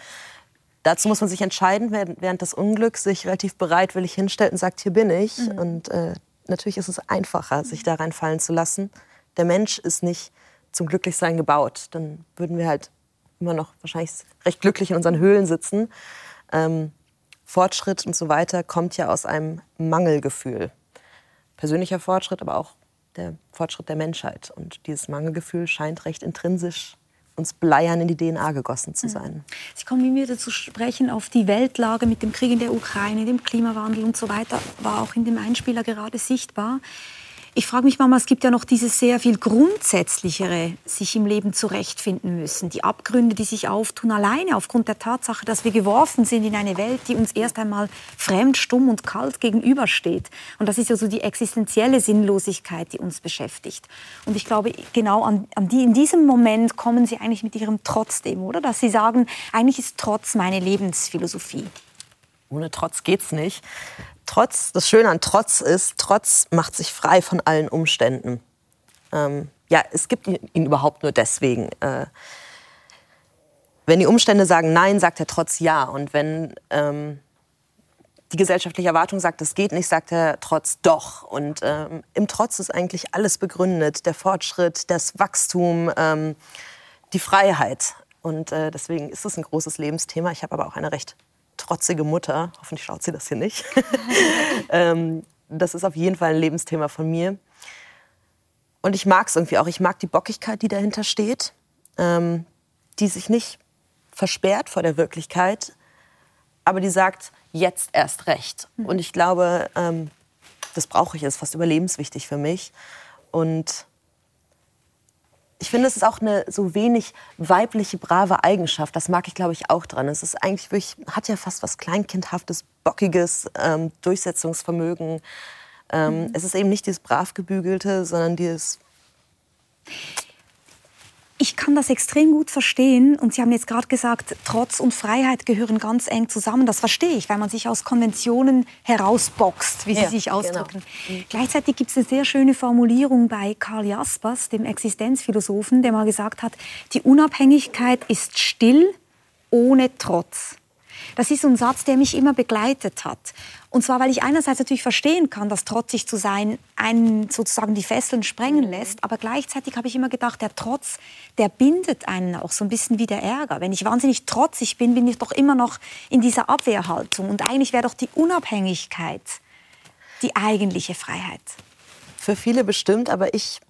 dazu muss man sich entscheiden, während das Unglück sich relativ bereitwillig hinstellt und sagt, hier bin ich. Mhm. Und äh, natürlich ist es einfacher, sich da reinfallen zu lassen. Der Mensch ist nicht zum Glücklichsein gebaut. Dann würden wir halt immer noch wahrscheinlich recht glücklich in unseren Höhlen sitzen. Ähm, Fortschritt und so weiter kommt ja aus einem Mangelgefühl. Persönlicher Fortschritt, aber auch der Fortschritt der Menschheit. Und dieses Mangelgefühl scheint recht intrinsisch uns Bleiern in die DNA gegossen zu mhm. sein. Sie kommen wieder zu sprechen auf die Weltlage mit dem Krieg in der Ukraine, dem Klimawandel und so weiter, war auch in dem Einspieler gerade sichtbar. Ich frage mich manchmal, es gibt ja noch dieses sehr viel grundsätzlichere, sich im Leben zurechtfinden müssen. Die Abgründe, die sich auftun, alleine aufgrund der Tatsache, dass wir geworfen sind in eine Welt, die uns erst einmal fremd, stumm und kalt gegenübersteht. Und das ist ja so die existenzielle Sinnlosigkeit, die uns beschäftigt. Und ich glaube, genau an, an die, in diesem Moment kommen Sie eigentlich mit Ihrem Trotzdem, oder? Dass Sie sagen, eigentlich ist Trotz meine Lebensphilosophie. Ohne Trotz geht's nicht. Trotz, das Schöne an Trotz ist, Trotz macht sich frei von allen Umständen. Ähm, ja, es gibt ihn, ihn, überhaupt nur deswegen. Äh, wenn die Umstände sagen Nein, sagt er Trotz Ja. Und wenn ähm, die gesellschaftliche Erwartung sagt, es geht nicht, sagt er Trotz Doch. Und ähm, im Trotz ist eigentlich alles begründet. Der Fortschritt, das Wachstum, ähm, die Freiheit. Und äh, deswegen ist es ein großes Lebensthema. Ich habe aber auch eine recht trotzige Mutter. Hoffentlich schaut sie das hier nicht. ähm, das ist auf jeden Fall ein Lebensthema von mir. Und ich mag es irgendwie auch. Ich mag die Bockigkeit, die dahinter steht, ähm, die sich nicht versperrt vor der Wirklichkeit, aber die sagt, jetzt erst recht. Mhm. Und ich glaube, ähm, das brauche ich, ist fast überlebenswichtig für mich. Und ich finde, es ist auch eine so wenig weibliche, brave Eigenschaft. Das mag ich, glaube ich, auch dran. Es ist eigentlich wirklich, hat ja fast was Kleinkindhaftes, Bockiges, ähm, Durchsetzungsvermögen. Ähm, mhm. Es ist eben nicht dieses brav gebügelte, sondern dieses ich kann das extrem gut verstehen. Und Sie haben jetzt gerade gesagt, Trotz und Freiheit gehören ganz eng zusammen. Das verstehe ich, weil man sich aus Konventionen herausboxt, wie Sie ja, sich genau. ausdrücken. Genau. Gleichzeitig gibt es eine sehr schöne Formulierung bei Karl Jaspers, dem Existenzphilosophen, der mal gesagt hat, die Unabhängigkeit ist still ohne Trotz. Das ist so ein Satz, der mich immer begleitet hat. Und zwar, weil ich einerseits natürlich verstehen kann, dass trotzig zu sein einen sozusagen die Fesseln sprengen mhm. lässt, aber gleichzeitig habe ich immer gedacht, der Trotz, der bindet einen auch so ein bisschen wie der Ärger. Wenn ich wahnsinnig trotzig bin, bin ich doch immer noch in dieser Abwehrhaltung. Und eigentlich wäre doch die Unabhängigkeit die eigentliche Freiheit. Für viele bestimmt, aber ich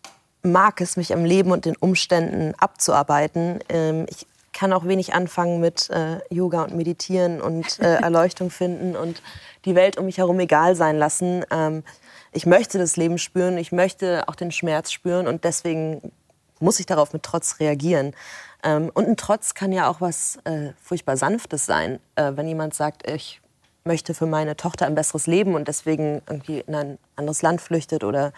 mag es, mich am Leben und den Umständen abzuarbeiten. Ähm, ich kann auch wenig anfangen mit äh, Yoga und Meditieren und äh, Erleuchtung finden und die Welt um mich herum egal sein lassen. Ähm, ich möchte das Leben spüren, ich möchte auch den Schmerz spüren und deswegen muss ich darauf mit Trotz reagieren. Ähm, und ein Trotz kann ja auch was äh, furchtbar Sanftes sein, äh, wenn jemand sagt, ich möchte für meine Tochter ein besseres Leben und deswegen irgendwie in ein anderes Land flüchtet oder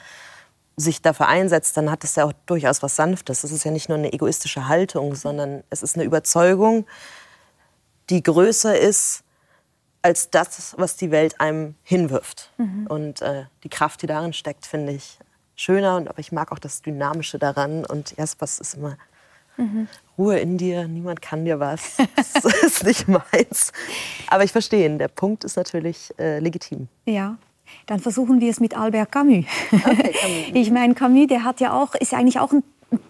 sich dafür einsetzt, dann hat das ja auch durchaus was Sanftes. Es ist ja nicht nur eine egoistische Haltung, sondern es ist eine Überzeugung, die größer ist als das, was die Welt einem hinwirft. Mhm. Und äh, die Kraft, die darin steckt, finde ich schöner. Und, aber ich mag auch das Dynamische daran. Und Jaspers ist immer mhm. Ruhe in dir, niemand kann dir was. Das ist nicht meins. Aber ich verstehe ihn. Der Punkt ist natürlich äh, legitim. Ja, dann versuchen wir es mit Albert Camus. Okay, Camus. ich meine, Camus, der hat ja auch, ist eigentlich auch ein,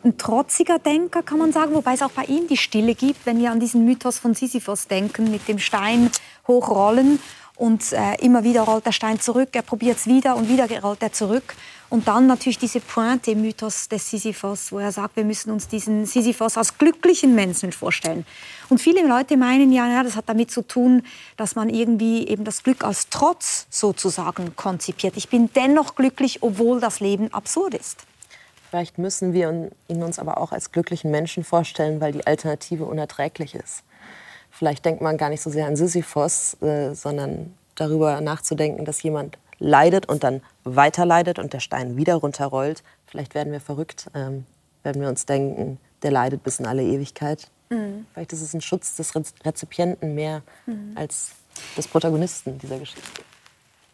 ein, trotziger Denker, kann man sagen, wobei es auch bei ihm die Stille gibt, wenn wir an diesen Mythos von Sisyphos denken, mit dem Stein hochrollen und äh, immer wieder rollt der Stein zurück, er probiert es wieder und wieder rollt er zurück. Und dann natürlich diese Pointe Mythos des Sisyphos, wo er sagt, wir müssen uns diesen Sisyphos als glücklichen Menschen vorstellen. Und viele Leute meinen ja, ja, das hat damit zu tun, dass man irgendwie eben das Glück als Trotz sozusagen konzipiert. Ich bin dennoch glücklich, obwohl das Leben absurd ist. Vielleicht müssen wir ihn uns aber auch als glücklichen Menschen vorstellen, weil die Alternative unerträglich ist. Vielleicht denkt man gar nicht so sehr an Sisyphos, äh, sondern darüber nachzudenken, dass jemand leidet und dann weiter leidet und der Stein wieder runterrollt. Vielleicht werden wir verrückt, ähm, werden wir uns denken, der leidet bis in alle Ewigkeit. Mhm. Vielleicht ist es ein Schutz des Rezipienten mehr mhm. als des Protagonisten dieser Geschichte.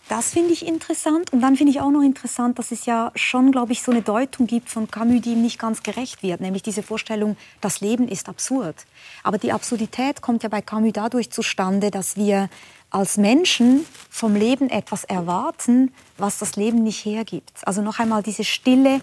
Das finde ich interessant. Und dann finde ich auch noch interessant, dass es ja schon, glaube ich, so eine Deutung gibt von Camus, die ihm nicht ganz gerecht wird. Nämlich diese Vorstellung, das Leben ist absurd. Aber die Absurdität kommt ja bei Camus dadurch zustande, dass wir als Menschen vom Leben etwas erwarten, was das Leben nicht hergibt. Also noch einmal diese stille,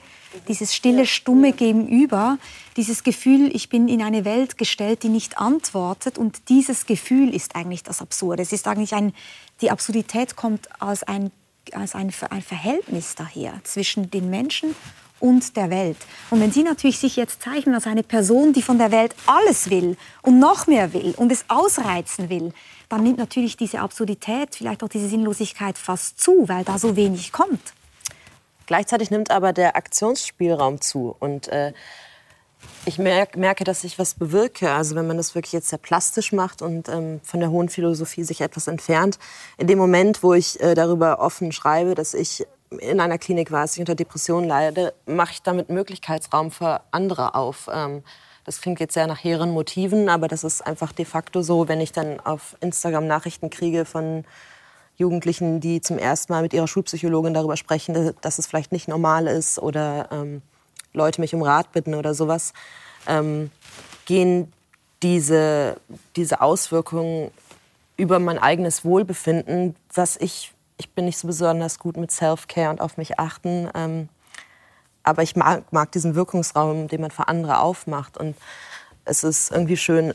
dieses stille, stumme Gegenüber, dieses Gefühl, ich bin in eine Welt gestellt, die nicht antwortet. Und dieses Gefühl ist eigentlich das Absurde. Es ist eigentlich ein, die Absurdität kommt als ein, als ein, ein Verhältnis daher zwischen den Menschen und der Welt. Und wenn Sie natürlich sich jetzt zeichnen als eine Person, die von der Welt alles will und noch mehr will und es ausreizen will, dann nimmt natürlich diese Absurdität, vielleicht auch diese Sinnlosigkeit fast zu, weil da so wenig kommt. Gleichzeitig nimmt aber der Aktionsspielraum zu. Und äh, ich merk, merke, dass ich was bewirke. Also wenn man das wirklich jetzt sehr plastisch macht und ähm, von der hohen Philosophie sich etwas entfernt. In dem Moment, wo ich äh, darüber offen schreibe, dass ich in einer Klinik war, dass ich unter Depressionen leide, mache ich damit Möglichkeitsraum für andere auf. Ähm, das klingt jetzt sehr nach hehren Motiven, aber das ist einfach de facto so, wenn ich dann auf Instagram Nachrichten kriege von Jugendlichen, die zum ersten Mal mit ihrer Schulpsychologin darüber sprechen, dass es vielleicht nicht normal ist oder ähm, Leute mich um Rat bitten oder sowas, ähm, gehen diese, diese Auswirkungen über mein eigenes Wohlbefinden, was ich, ich bin nicht so besonders gut mit Self-Care und auf mich achten, ähm, aber ich mag, mag diesen Wirkungsraum, den man für andere aufmacht und es ist irgendwie schön,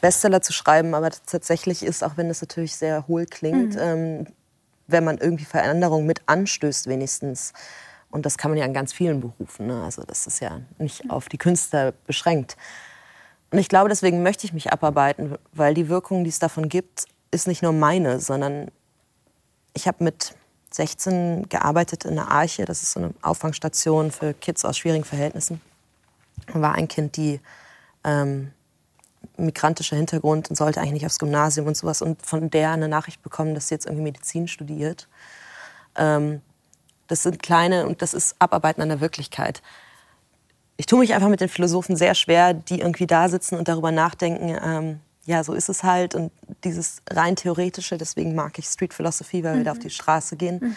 Bestseller zu schreiben, aber tatsächlich ist, auch wenn das natürlich sehr hohl klingt, mhm. ähm, wenn man irgendwie Veränderungen mit anstößt wenigstens. Und das kann man ja in ganz vielen Berufen. Ne? Also das ist ja nicht auf die Künstler beschränkt. Und ich glaube, deswegen möchte ich mich abarbeiten, weil die Wirkung, die es davon gibt, ist nicht nur meine, sondern ich habe mit 16 gearbeitet in der Arche. Das ist so eine Auffangstation für Kids aus schwierigen Verhältnissen. War ein Kind, die ähm, migrantischer Hintergrund und sollte eigentlich nicht aufs Gymnasium und sowas. Und von der eine Nachricht bekommen, dass sie jetzt irgendwie Medizin studiert. Ähm, das sind kleine und das ist Abarbeiten an der Wirklichkeit. Ich tue mich einfach mit den Philosophen sehr schwer, die irgendwie da sitzen und darüber nachdenken, ähm, ja, so ist es halt. Und dieses rein theoretische, deswegen mag ich Street Philosophy, weil mhm. wir da auf die Straße gehen. Mhm.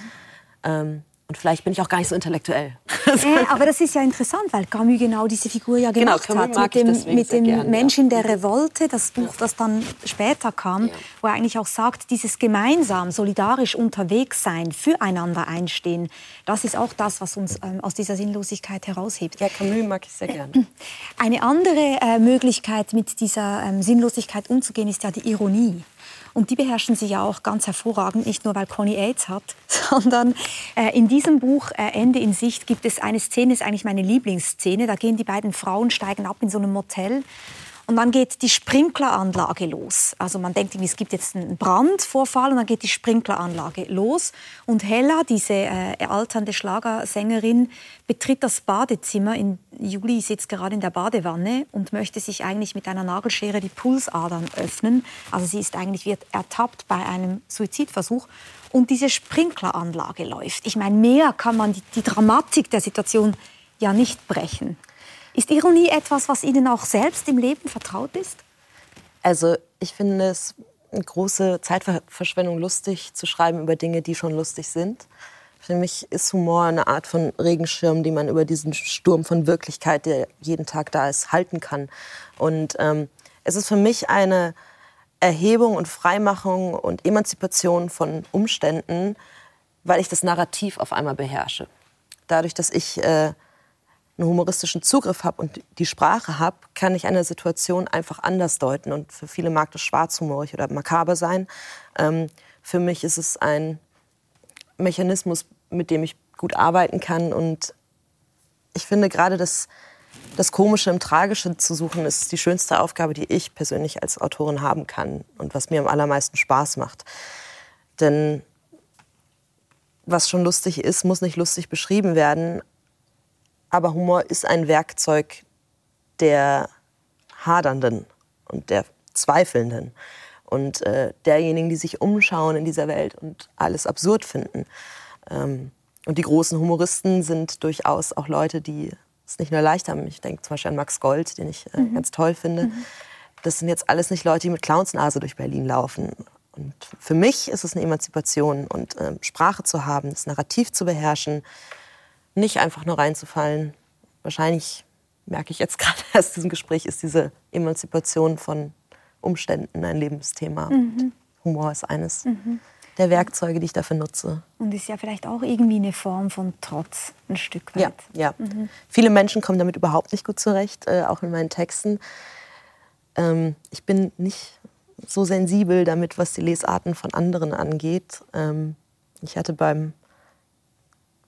Ähm, und vielleicht bin ich auch gar nicht so intellektuell. Äh, aber das ist ja interessant, weil Camus genau diese Figur ja genau, gemacht genau, hat. Mit dem, mit dem gern, Mensch in der Revolte, das Buch, ja. das dann später kam, ja. wo er eigentlich auch sagt, dieses gemeinsam, solidarisch unterwegs sein, füreinander einstehen, das ist auch das, was uns ähm, aus dieser Sinnlosigkeit heraushebt. Ja, Camus mag ich sehr gerne. Eine andere äh, Möglichkeit, mit dieser ähm, Sinnlosigkeit umzugehen, ist ja die Ironie. Und die beherrschen sie ja auch ganz hervorragend, nicht nur weil Conny AIDS hat, sondern äh, in diesem Buch äh, Ende in Sicht gibt es eine Szene, ist eigentlich meine Lieblingsszene. Da gehen die beiden Frauen, steigen ab in so einem Motel und dann geht die Sprinkleranlage los. Also man denkt, es gibt jetzt einen Brandvorfall und dann geht die Sprinkleranlage los. Und Hella, diese äh, alternde Schlagersängerin, betritt das Badezimmer. In, Juli sitzt gerade in der Badewanne und möchte sich eigentlich mit einer Nagelschere die Pulsadern öffnen. Also sie ist eigentlich wird ertappt bei einem Suizidversuch. Und diese Sprinkleranlage läuft. Ich meine, mehr kann man die, die Dramatik der Situation ja nicht brechen. Ist Ironie etwas, was Ihnen auch selbst im Leben vertraut ist? Also ich finde es eine große Zeitverschwendung, lustig zu schreiben über Dinge, die schon lustig sind. Für mich ist Humor eine Art von Regenschirm, die man über diesen Sturm von Wirklichkeit, der jeden Tag da ist, halten kann. Und ähm, es ist für mich eine Erhebung und Freimachung und Emanzipation von Umständen, weil ich das Narrativ auf einmal beherrsche. Dadurch, dass ich äh, einen humoristischen Zugriff habe und die Sprache habe, kann ich eine Situation einfach anders deuten. Und für viele mag das schwarzhumorig oder makaber sein. Ähm, für mich ist es ein Mechanismus, mit dem ich gut arbeiten kann. Und ich finde gerade das, das Komische im Tragischen zu suchen, ist die schönste Aufgabe, die ich persönlich als Autorin haben kann und was mir am allermeisten Spaß macht. Denn was schon lustig ist, muss nicht lustig beschrieben werden, aber Humor ist ein Werkzeug der Hadernden und der Zweifelnden und äh, derjenigen, die sich umschauen in dieser Welt und alles absurd finden. Ähm, und die großen Humoristen sind durchaus auch Leute, die es nicht nur leicht haben. Ich denke zum Beispiel an Max Gold, den ich äh, mhm. ganz toll finde. Mhm. Das sind jetzt alles nicht Leute, die mit Clownsnase durch Berlin laufen. Und für mich ist es eine Emanzipation und äh, Sprache zu haben, das Narrativ zu beherrschen, nicht einfach nur reinzufallen. Wahrscheinlich merke ich jetzt gerade erst in diesem Gespräch, ist diese Emanzipation von Umständen ein Lebensthema. Mhm. Humor ist eines mhm. der Werkzeuge, die ich dafür nutze. Und ist ja vielleicht auch irgendwie eine Form von Trotz, ein Stück weit. Ja, ja. Mhm. Viele Menschen kommen damit überhaupt nicht gut zurecht, äh, auch in meinen Texten. Ähm, ich bin nicht so sensibel damit, was die Lesarten von anderen angeht. Ähm, ich hatte beim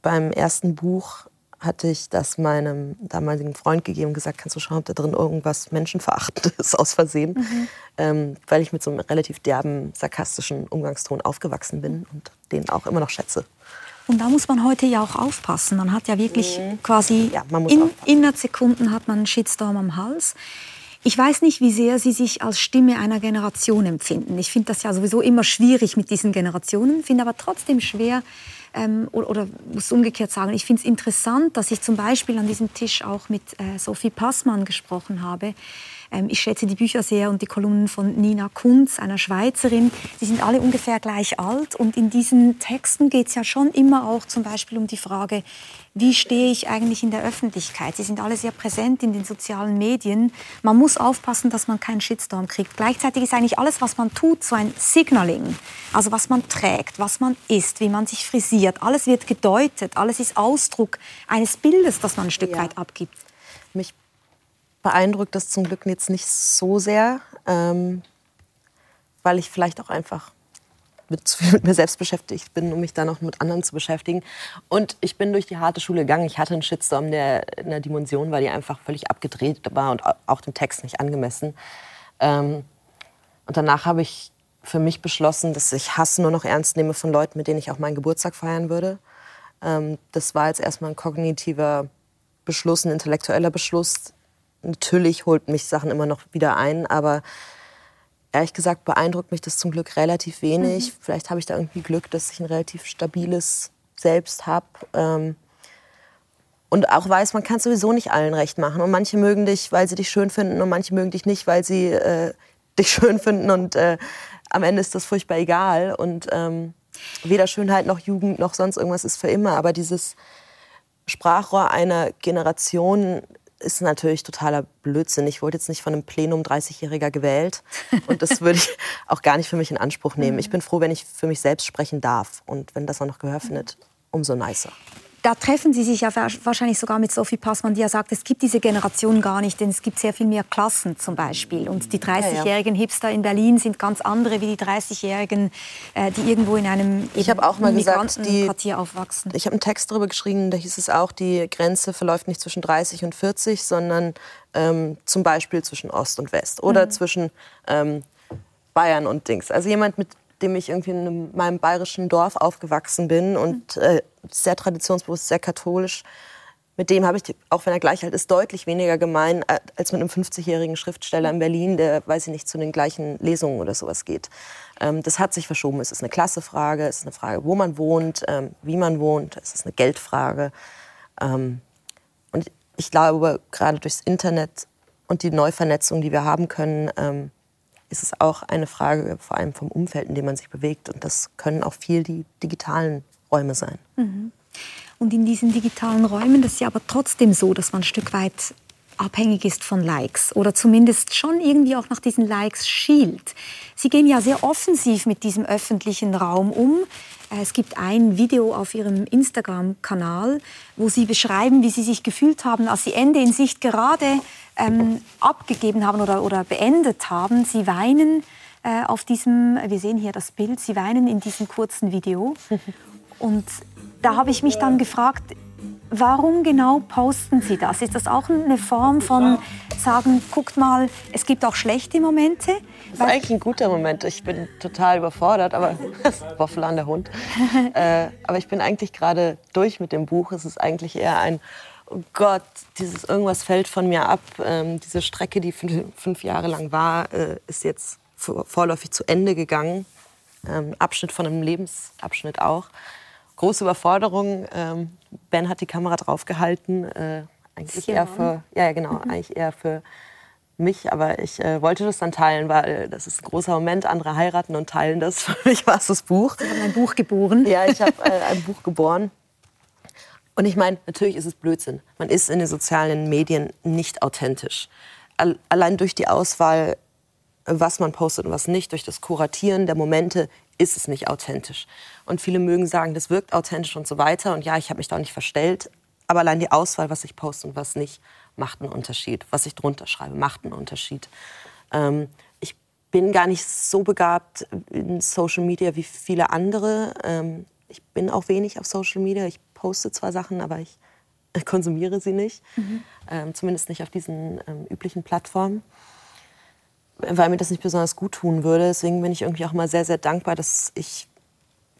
beim ersten Buch hatte ich das meinem damaligen Freund gegeben und gesagt, kannst du schauen, ob da drin irgendwas Menschenverachtendes aus Versehen, mhm. ähm, weil ich mit so einem relativ derben, sarkastischen Umgangston aufgewachsen bin und den auch immer noch schätze. Und da muss man heute ja auch aufpassen. Man hat ja wirklich mhm. quasi ja, in innerhalb Sekunden hat man einen Shitstorm am Hals. Ich weiß nicht, wie sehr Sie sich als Stimme einer Generation empfinden. Ich finde das ja sowieso immer schwierig mit diesen Generationen, finde aber trotzdem schwer, ähm, oder, oder, muss umgekehrt sagen, ich finde es interessant, dass ich zum Beispiel an diesem Tisch auch mit äh, Sophie Passmann gesprochen habe, ich schätze die Bücher sehr und die Kolumnen von Nina Kunz, einer Schweizerin. Die sind alle ungefähr gleich alt. Und in diesen Texten geht es ja schon immer auch zum Beispiel um die Frage, wie stehe ich eigentlich in der Öffentlichkeit? Sie sind alle sehr präsent in den sozialen Medien. Man muss aufpassen, dass man keinen Shitstorm kriegt. Gleichzeitig ist eigentlich alles, was man tut, so ein Signaling. Also was man trägt, was man isst, wie man sich frisiert. Alles wird gedeutet. Alles ist Ausdruck eines Bildes, das man ein Stück ja. weit abgibt. Mich beeindruckt das zum Glück jetzt nicht so sehr, ähm, weil ich vielleicht auch einfach mit, zu viel mit mir selbst beschäftigt bin, um mich dann noch mit anderen zu beschäftigen. Und ich bin durch die harte Schule gegangen. Ich hatte einen Shitstorm, der in der Dimension war, die einfach völlig abgedreht war und auch dem Text nicht angemessen. Ähm, und danach habe ich für mich beschlossen, dass ich Hass nur noch ernst nehme von Leuten, mit denen ich auch meinen Geburtstag feiern würde. Ähm, das war jetzt erstmal ein kognitiver Beschluss, ein intellektueller Beschluss, natürlich holt mich Sachen immer noch wieder ein, aber ehrlich gesagt beeindruckt mich das zum Glück relativ wenig. Mhm. Vielleicht habe ich da irgendwie Glück, dass ich ein relativ stabiles Selbst habe. Ähm, und auch weiß, man kann sowieso nicht allen recht machen. Und manche mögen dich, weil sie dich schön finden, und manche mögen dich nicht, weil sie äh, dich schön finden. Und äh, am Ende ist das furchtbar egal. Und ähm, weder Schönheit noch Jugend noch sonst irgendwas ist für immer. Aber dieses Sprachrohr einer Generation ist natürlich totaler Blödsinn. Ich wurde jetzt nicht von einem Plenum 30-Jähriger gewählt. Und das würde ich auch gar nicht für mich in Anspruch nehmen. Ich bin froh, wenn ich für mich selbst sprechen darf. Und wenn das auch noch Gehör findet, umso nicer da treffen Sie sich ja wahrscheinlich sogar mit Sophie Passmann, die ja sagt, es gibt diese Generation gar nicht, denn es gibt sehr viel mehr Klassen zum Beispiel. Und die 30-jährigen Hipster in Berlin sind ganz andere wie die 30-jährigen, äh, die irgendwo in einem ich habe auch mal gesagt, die, Quartier aufwachsen. Ich habe einen Text darüber geschrieben, da hieß es auch, die Grenze verläuft nicht zwischen 30 und 40, sondern ähm, zum Beispiel zwischen Ost und West oder mhm. zwischen ähm, Bayern und Dings. Also jemand mit dem ich irgendwie in meinem bayerischen Dorf aufgewachsen bin und äh, sehr traditionsbewusst, sehr katholisch. Mit dem habe ich, auch wenn er gleich alt ist, deutlich weniger gemein als mit einem 50-jährigen Schriftsteller in Berlin, der, weiß ich nicht, zu den gleichen Lesungen oder sowas geht. Ähm, das hat sich verschoben. Es ist eine Klassefrage, es ist eine Frage, wo man wohnt, ähm, wie man wohnt, es ist eine Geldfrage. Ähm, und ich glaube, gerade durchs Internet und die Neuvernetzung, die wir haben können, ähm, ist es auch eine Frage vor allem vom Umfeld, in dem man sich bewegt. Und das können auch viel die digitalen Räume sein. Mhm. Und in diesen digitalen Räumen, das ist ja aber trotzdem so, dass man ein Stück weit abhängig ist von Likes oder zumindest schon irgendwie auch nach diesen Likes schielt. Sie gehen ja sehr offensiv mit diesem öffentlichen Raum um. Äh, es gibt ein Video auf Ihrem Instagram-Kanal, wo Sie beschreiben, wie Sie sich gefühlt haben, als Sie Ende in Sicht gerade ähm, abgegeben haben oder, oder beendet haben. Sie weinen äh, auf diesem, wir sehen hier das Bild, Sie weinen in diesem kurzen Video. Und da habe ich mich dann gefragt, Warum genau posten Sie das? Ist das auch eine Form von sagen, guckt mal, es gibt auch schlechte Momente? Das ist eigentlich ein guter Moment. Ich bin total überfordert, aber Waffel an der Hund. äh, aber ich bin eigentlich gerade durch mit dem Buch. Es ist eigentlich eher ein oh Gott, dieses irgendwas fällt von mir ab. Ähm, diese Strecke, die fünf, fünf Jahre lang war, äh, ist jetzt vorläufig zu Ende gegangen. Ähm, Abschnitt von einem Lebensabschnitt auch große Überforderung. Ähm, ben hat die Kamera draufgehalten. Äh, eigentlich eher für, ja, genau, mhm. eigentlich eher für mich, aber ich äh, wollte das dann teilen, weil das ist ein großer Moment. Andere heiraten und teilen das. Für mich war es das Buch. Sie haben ein Buch geboren. Ja, ich habe äh, ein Buch geboren. Und ich meine, natürlich ist es Blödsinn. Man ist in den sozialen Medien nicht authentisch. Allein durch die Auswahl, was man postet und was nicht, durch das Kuratieren der Momente ist es nicht authentisch. Und viele mögen sagen, das wirkt authentisch und so weiter. Und ja, ich habe mich da auch nicht verstellt. Aber allein die Auswahl, was ich poste und was nicht, macht einen Unterschied. Was ich drunter schreibe, macht einen Unterschied. Ähm, ich bin gar nicht so begabt in Social Media wie viele andere. Ähm, ich bin auch wenig auf Social Media. Ich poste zwar Sachen, aber ich konsumiere sie nicht. Mhm. Ähm, zumindest nicht auf diesen ähm, üblichen Plattformen weil mir das nicht besonders gut tun würde. Deswegen bin ich irgendwie auch mal sehr, sehr dankbar, dass ich,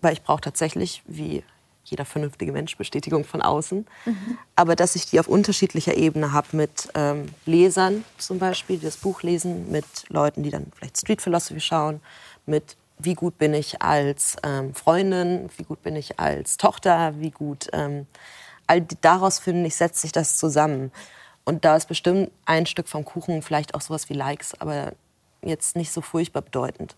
weil ich brauche tatsächlich, wie jeder vernünftige Mensch Bestätigung von außen. Aber dass ich die auf unterschiedlicher Ebene habe mit ähm, Lesern zum Beispiel, die das Buch lesen, mit Leuten, die dann vielleicht Street Philosophy schauen, mit wie gut bin ich als ähm, Freundin, wie gut bin ich als Tochter, wie gut, ähm, all die, daraus finde ich, setzt sich das zusammen. Und da ist bestimmt ein Stück vom Kuchen vielleicht auch sowas wie Likes, aber jetzt nicht so furchtbar bedeutend.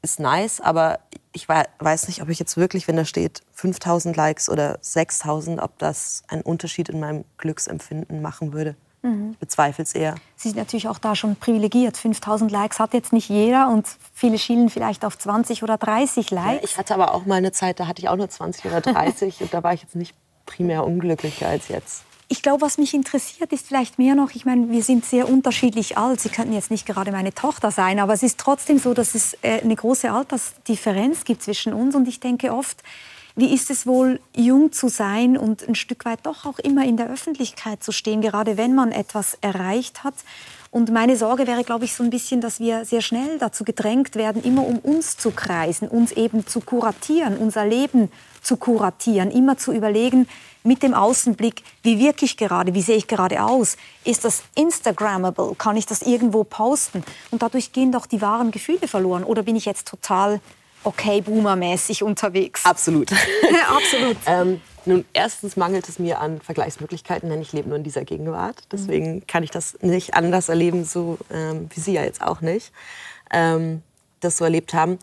Ist nice, aber ich weiß nicht, ob ich jetzt wirklich, wenn da steht 5000 Likes oder 6000, ob das einen Unterschied in meinem Glücksempfinden machen würde. Mhm. Ich bezweifle es eher. Sie sind natürlich auch da schon privilegiert. 5000 Likes hat jetzt nicht jeder und viele schielen vielleicht auf 20 oder 30 Likes. Ja, ich hatte aber auch mal eine Zeit, da hatte ich auch nur 20 oder 30 und da war ich jetzt nicht primär unglücklicher als jetzt. Ich glaube, was mich interessiert, ist vielleicht mehr noch, ich meine, wir sind sehr unterschiedlich alt. Sie könnten jetzt nicht gerade meine Tochter sein, aber es ist trotzdem so, dass es äh, eine große Altersdifferenz gibt zwischen uns. Und ich denke oft, wie ist es wohl, jung zu sein und ein Stück weit doch auch immer in der Öffentlichkeit zu stehen, gerade wenn man etwas erreicht hat? Und meine Sorge wäre, glaube ich, so ein bisschen, dass wir sehr schnell dazu gedrängt werden, immer um uns zu kreisen, uns eben zu kuratieren, unser Leben zu kuratieren, immer zu überlegen, mit dem Außenblick, wie wirke ich gerade, wie sehe ich gerade aus, ist das Instagrammable, kann ich das irgendwo posten? Und dadurch gehen doch die wahren Gefühle verloren. Oder bin ich jetzt total okay Boomer-mäßig unterwegs. Absolut. Absolut. ähm, nun, erstens mangelt es mir an Vergleichsmöglichkeiten, denn ich lebe nur in dieser Gegenwart. Deswegen mhm. kann ich das nicht anders erleben, so ähm, wie Sie ja jetzt auch nicht, ähm, das so erlebt haben.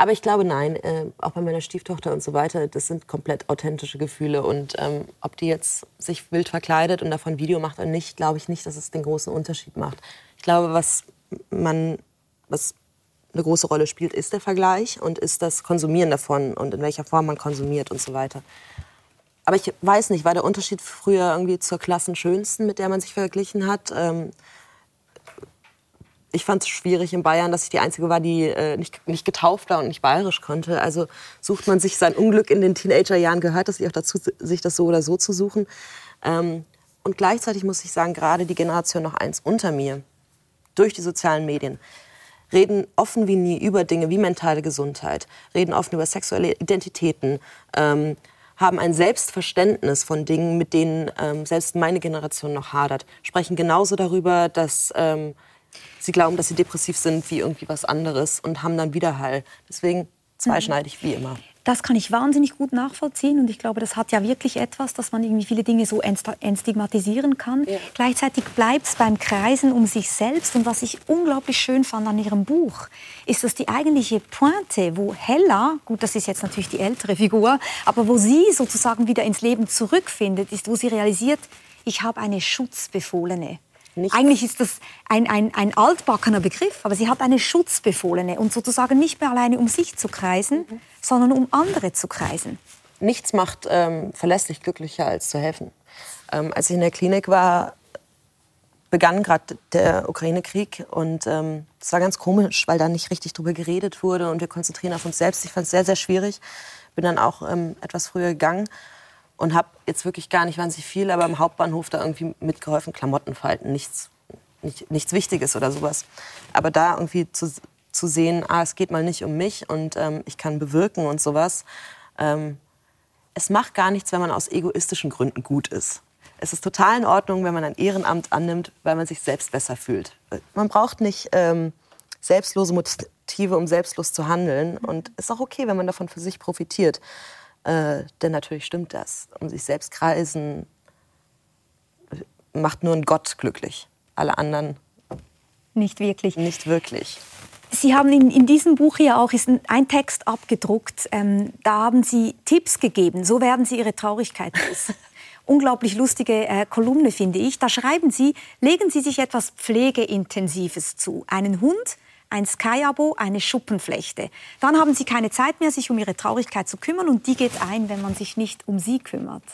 Aber ich glaube, nein, äh, auch bei meiner Stieftochter und so weiter, das sind komplett authentische Gefühle. Und ähm, ob die jetzt sich wild verkleidet und davon Video macht oder nicht, glaube ich nicht, dass es den großen Unterschied macht. Ich glaube, was man, was eine große Rolle spielt, ist der Vergleich und ist das Konsumieren davon und in welcher Form man konsumiert und so weiter. Aber ich weiß nicht, war der Unterschied früher irgendwie zur Klassenschönsten, mit der man sich verglichen hat? Ähm, ich fand es schwierig in Bayern, dass ich die Einzige war, die äh, nicht, nicht getauft war und nicht bayerisch konnte. Also sucht man sich sein Unglück in den Teenagerjahren, gehört das auch dazu, sich das so oder so zu suchen. Ähm, und gleichzeitig muss ich sagen, gerade die Generation noch eins unter mir, durch die sozialen Medien, reden offen wie nie über Dinge wie mentale Gesundheit, reden offen über sexuelle Identitäten, ähm, haben ein Selbstverständnis von Dingen, mit denen ähm, selbst meine Generation noch hadert, sprechen genauso darüber, dass ähm, sie glauben, dass sie depressiv sind wie irgendwie was anderes und haben dann Widerhall. Deswegen zweischneidig wie immer. Das kann ich wahnsinnig gut nachvollziehen und ich glaube, das hat ja wirklich etwas, dass man irgendwie viele Dinge so entstigmatisieren kann. Ja. Gleichzeitig bleibt es beim Kreisen um sich selbst und was ich unglaublich schön fand an ihrem Buch, ist, dass die eigentliche Pointe, wo Hella, gut, das ist jetzt natürlich die ältere Figur, aber wo sie sozusagen wieder ins Leben zurückfindet, ist, wo sie realisiert, ich habe eine Schutzbefohlene. Nichts. Eigentlich ist das ein, ein, ein altbackener Begriff, aber sie hat eine Schutzbefohlene und sozusagen nicht mehr alleine um sich zu kreisen, mhm. sondern um andere zu kreisen. Nichts macht ähm, verlässlich glücklicher als zu helfen. Ähm, als ich in der Klinik war, begann gerade der Ukraine-Krieg und ähm, das war ganz komisch, weil da nicht richtig drüber geredet wurde und wir konzentrieren auf uns selbst. Ich fand es sehr, sehr schwierig. Bin dann auch ähm, etwas früher gegangen und habe jetzt wirklich gar nicht wahnsinnig viel, aber im Hauptbahnhof da irgendwie mitgeholfen, Klamotten falten, nichts, nicht, nichts Wichtiges oder sowas. Aber da irgendwie zu, zu sehen, ah, es geht mal nicht um mich und ähm, ich kann bewirken und sowas. Ähm, es macht gar nichts, wenn man aus egoistischen Gründen gut ist. Es ist total in Ordnung, wenn man ein Ehrenamt annimmt, weil man sich selbst besser fühlt. Man braucht nicht ähm, selbstlose Motive, um selbstlos zu handeln. Und es ist auch okay, wenn man davon für sich profitiert. Äh, denn natürlich stimmt das. Um sich selbst kreisen macht nur ein Gott glücklich. Alle anderen nicht wirklich. Nicht wirklich. Sie haben in, in diesem Buch hier auch ist ein Text abgedruckt. Ähm, da haben Sie Tipps gegeben. So werden Sie Ihre Traurigkeit los. Unglaublich lustige äh, Kolumne finde ich. Da schreiben Sie: Legen Sie sich etwas Pflegeintensives zu. Einen Hund, ein Sky-Abo, eine Schuppenflechte. Dann haben sie keine Zeit mehr, sich um ihre Traurigkeit zu kümmern und die geht ein, wenn man sich nicht um sie kümmert.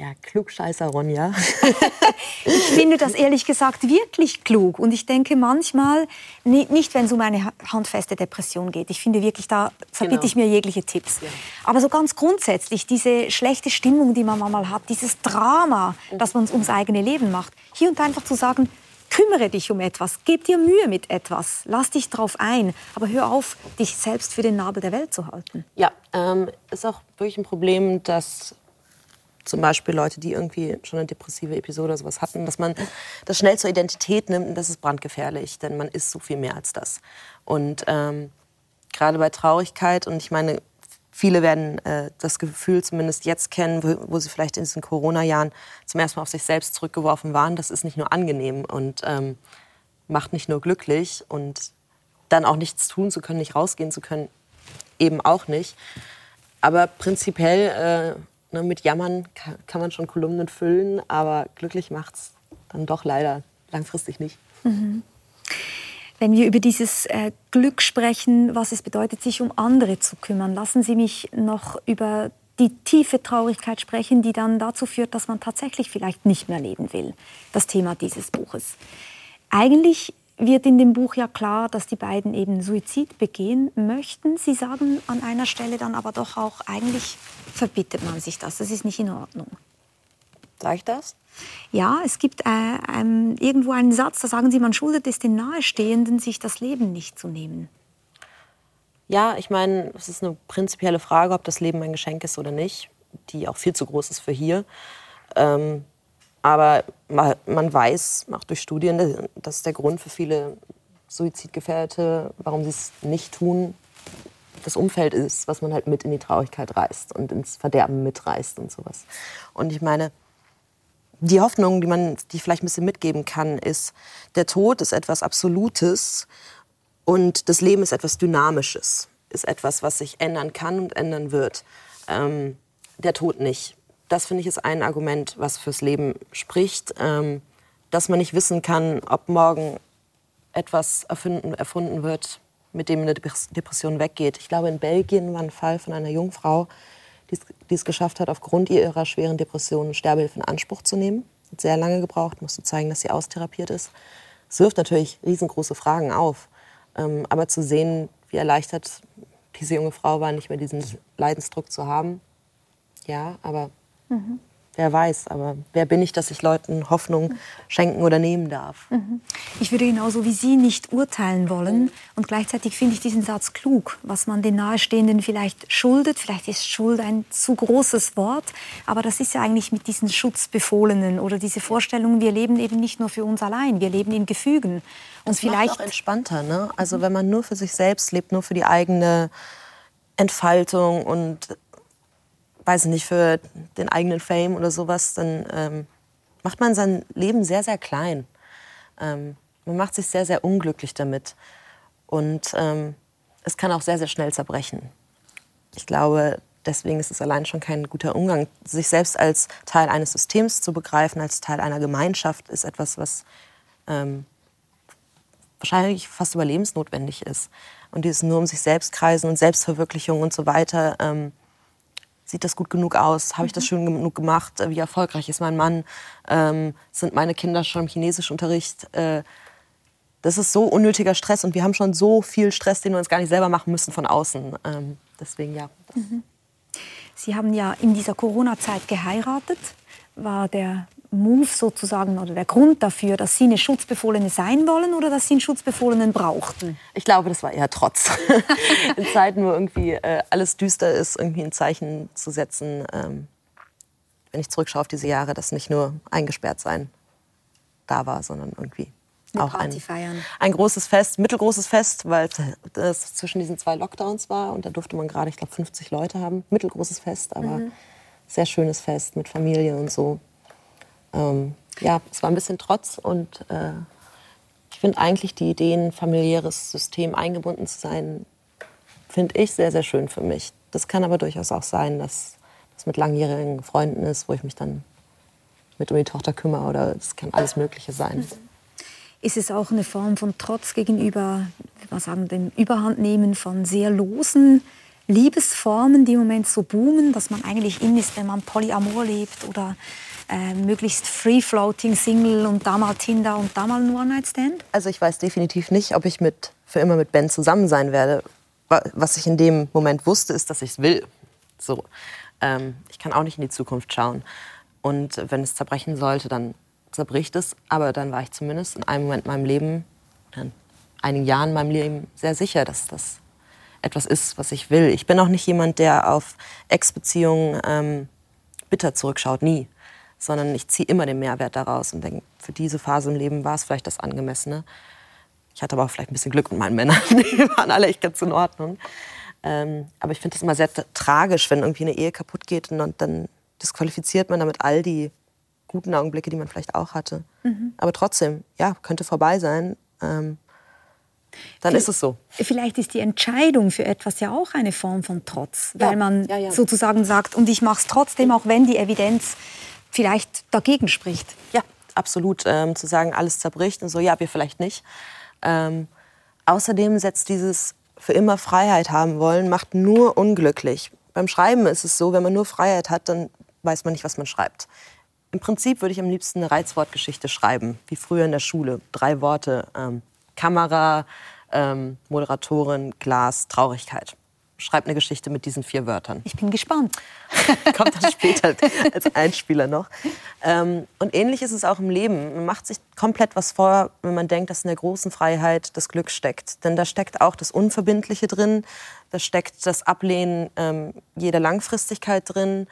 Ja, klugscheißer Ronja. ich finde das ehrlich gesagt wirklich klug. Und ich denke manchmal, nicht wenn es um eine handfeste Depression geht. Ich finde wirklich, da verbitte genau. ich mir jegliche Tipps. Ja. Aber so ganz grundsätzlich, diese schlechte Stimmung, die man manchmal hat, dieses Drama, das man ums eigene Leben macht, hier und da einfach zu sagen, kümmere dich um etwas, gib dir Mühe mit etwas, lass dich drauf ein, aber hör auf, dich selbst für den Nabel der Welt zu halten. Ja, ähm, ist auch wirklich ein Problem, dass zum Beispiel Leute, die irgendwie schon eine depressive Episode oder sowas hatten, dass man das schnell zur Identität nimmt und das ist brandgefährlich, denn man ist so viel mehr als das. Und ähm, gerade bei Traurigkeit und ich meine, viele werden äh, das Gefühl zumindest jetzt kennen, wo, wo sie vielleicht in diesen Corona-Jahren zum ersten Mal auf sich selbst zurückgeworfen waren. Das ist nicht nur angenehm und ähm, macht nicht nur glücklich und dann auch nichts tun zu können, nicht rausgehen zu können, eben auch nicht. Aber prinzipiell äh, Ne, mit Jammern kann, kann, man schon Kolumnen füllen, aber glücklich macht es dann doch leider langfristig nicht. Mhm. Wenn wir über dieses äh, Glück sprechen, was es bedeutet, sich um andere zu kümmern, lassen Sie mich noch über die tiefe Traurigkeit sprechen, die dann dazu führt, dass man tatsächlich vielleicht nicht mehr leben will. Das Thema dieses Buches. Eigentlich wird in dem Buch ja klar, dass die beiden eben Suizid begehen möchten. Sie sagen an einer Stelle dann aber doch auch, eigentlich verbittet man sich das. Das ist nicht in Ordnung. Sag ich das? Ja, es gibt äh, ähm, irgendwo einen Satz, da sagen Sie, man schuldet es den Nahestehenden, sich das Leben nicht zu nehmen. Ja, ich meine, es ist eine prinzipielle Frage, ob das Leben ein Geschenk ist oder nicht, die auch viel zu groß ist für hier. Ähm, aber man weiß, auch durch Studien, dass der Grund für viele Suizidgefährdete, warum sie es nicht tun, das Umfeld ist, was man halt mit in die Traurigkeit reißt und ins Verderben mitreißt und sowas. Und ich meine, die Hoffnung, die man, die vielleicht ein bisschen mitgeben kann, ist, der Tod ist etwas Absolutes und das Leben ist etwas Dynamisches, ist etwas, was sich ändern kann und ändern wird. Ähm, der Tod nicht das finde ich ist ein Argument, was fürs Leben spricht, ähm, dass man nicht wissen kann, ob morgen etwas erfunden, erfunden wird, mit dem eine Depression weggeht. Ich glaube, in Belgien war ein Fall von einer Jungfrau, die es geschafft hat, aufgrund ihrer schweren Depression Sterbehilfe in Anspruch zu nehmen. Hat sehr lange gebraucht, musste zeigen, dass sie austherapiert ist. Es wirft natürlich riesengroße Fragen auf. Ähm, aber zu sehen, wie erleichtert diese junge Frau war, nicht mehr diesen Leidensdruck zu haben, ja, aber Mhm. Wer weiß, aber wer bin ich, dass ich Leuten Hoffnung schenken oder nehmen darf? Mhm. Ich würde genauso wie Sie nicht urteilen wollen. Und gleichzeitig finde ich diesen Satz klug, was man den Nahestehenden vielleicht schuldet. Vielleicht ist Schuld ein zu großes Wort, aber das ist ja eigentlich mit diesen Schutzbefohlenen oder diese Vorstellung, wir leben eben nicht nur für uns allein, wir leben in Gefügen. Und das vielleicht macht auch entspannter, ne? Also wenn man nur für sich selbst lebt, nur für die eigene Entfaltung und weiß nicht, für den eigenen Fame oder sowas, dann ähm, macht man sein Leben sehr, sehr klein. Ähm, man macht sich sehr, sehr unglücklich damit. Und ähm, es kann auch sehr, sehr schnell zerbrechen. Ich glaube, deswegen ist es allein schon kein guter Umgang. Sich selbst als Teil eines Systems zu begreifen, als Teil einer Gemeinschaft, ist etwas, was ähm, wahrscheinlich fast überlebensnotwendig ist. Und dieses nur um sich selbst kreisen und Selbstverwirklichung und so weiter, ähm, sieht das gut genug aus? Habe ich das mhm. schön genug gemacht? Wie erfolgreich ist mein Mann? Ähm, sind meine Kinder schon im Chinesischunterricht? Äh, das ist so unnötiger Stress und wir haben schon so viel Stress, den wir uns gar nicht selber machen müssen von außen. Ähm, deswegen ja. Mhm. Sie haben ja in dieser Corona-Zeit geheiratet. War der Move sozusagen oder der Grund dafür, dass Sie eine Schutzbefohlene sein wollen oder dass Sie einen Schutzbefohlenen brauchten? Ich glaube, das war eher Trotz. In Zeiten, wo irgendwie äh, alles düster ist, irgendwie ein Zeichen zu setzen, ähm, wenn ich zurückschaue auf diese Jahre, dass nicht nur eingesperrt sein da war, sondern irgendwie eine auch ein, ein großes Fest, mittelgroßes Fest, weil es zwischen diesen zwei Lockdowns war und da durfte man gerade, ich glaube, 50 Leute haben. Mittelgroßes Fest, aber mhm. sehr schönes Fest mit Familie und so ähm, ja, es war ein bisschen Trotz und äh, ich finde eigentlich die Idee, ein familiäres System eingebunden zu sein, finde ich sehr, sehr schön für mich. Das kann aber durchaus auch sein, dass das mit langjährigen Freunden ist, wo ich mich dann mit um die Tochter kümmere oder es kann alles Mögliche sein. Ist es auch eine Form von Trotz gegenüber, man sagen, dem Überhandnehmen von sehr losen Liebesformen, die im Moment so boomen, dass man eigentlich in ist, wenn man Polyamor lebt oder äh, möglichst free-floating Single und da mal Tinder und da mal ein One-Night-Stand? Also ich weiß definitiv nicht, ob ich mit, für immer mit Ben zusammen sein werde. Was ich in dem Moment wusste, ist, dass ich es will. So. Ähm, ich kann auch nicht in die Zukunft schauen. Und wenn es zerbrechen sollte, dann zerbricht es. Aber dann war ich zumindest in einem Moment in meinem Leben, in einigen Jahren in meinem Leben sehr sicher, dass das etwas ist, was ich will. Ich bin auch nicht jemand, der auf Ex-Beziehungen ähm, bitter zurückschaut, nie. Sondern ich ziehe immer den Mehrwert daraus und denke, für diese Phase im Leben war es vielleicht das Angemessene. Ich hatte aber auch vielleicht ein bisschen Glück mit meinen Männern. Die waren alle echt ganz in Ordnung. Ähm, aber ich finde es immer sehr tragisch, wenn irgendwie eine Ehe kaputt geht und, und dann disqualifiziert man damit all die guten Augenblicke, die man vielleicht auch hatte. Mhm. Aber trotzdem, ja, könnte vorbei sein. Ähm, dann ist es so. Vielleicht ist die Entscheidung für etwas ja auch eine Form von Trotz, ja. weil man ja, ja. sozusagen sagt, und ich mache es trotzdem, auch wenn die Evidenz vielleicht dagegen spricht. Ja, absolut. Ähm, zu sagen, alles zerbricht und so, ja, wir vielleicht nicht. Ähm, außerdem setzt dieses für immer Freiheit haben wollen, macht nur unglücklich. Beim Schreiben ist es so, wenn man nur Freiheit hat, dann weiß man nicht, was man schreibt. Im Prinzip würde ich am liebsten eine Reizwortgeschichte schreiben, wie früher in der Schule. Drei Worte, ähm, Kamera, ähm, Moderatorin, Glas, Traurigkeit. Schreib eine Geschichte mit diesen vier Wörtern. Ich bin gespannt. Kommt dann später als Einspieler noch. Ähm, und ähnlich ist es auch im Leben. Man macht sich komplett was vor, wenn man denkt, dass in der großen Freiheit das Glück steckt. Denn da steckt auch das Unverbindliche drin, da steckt das Ablehnen ähm, jeder Langfristigkeit drin.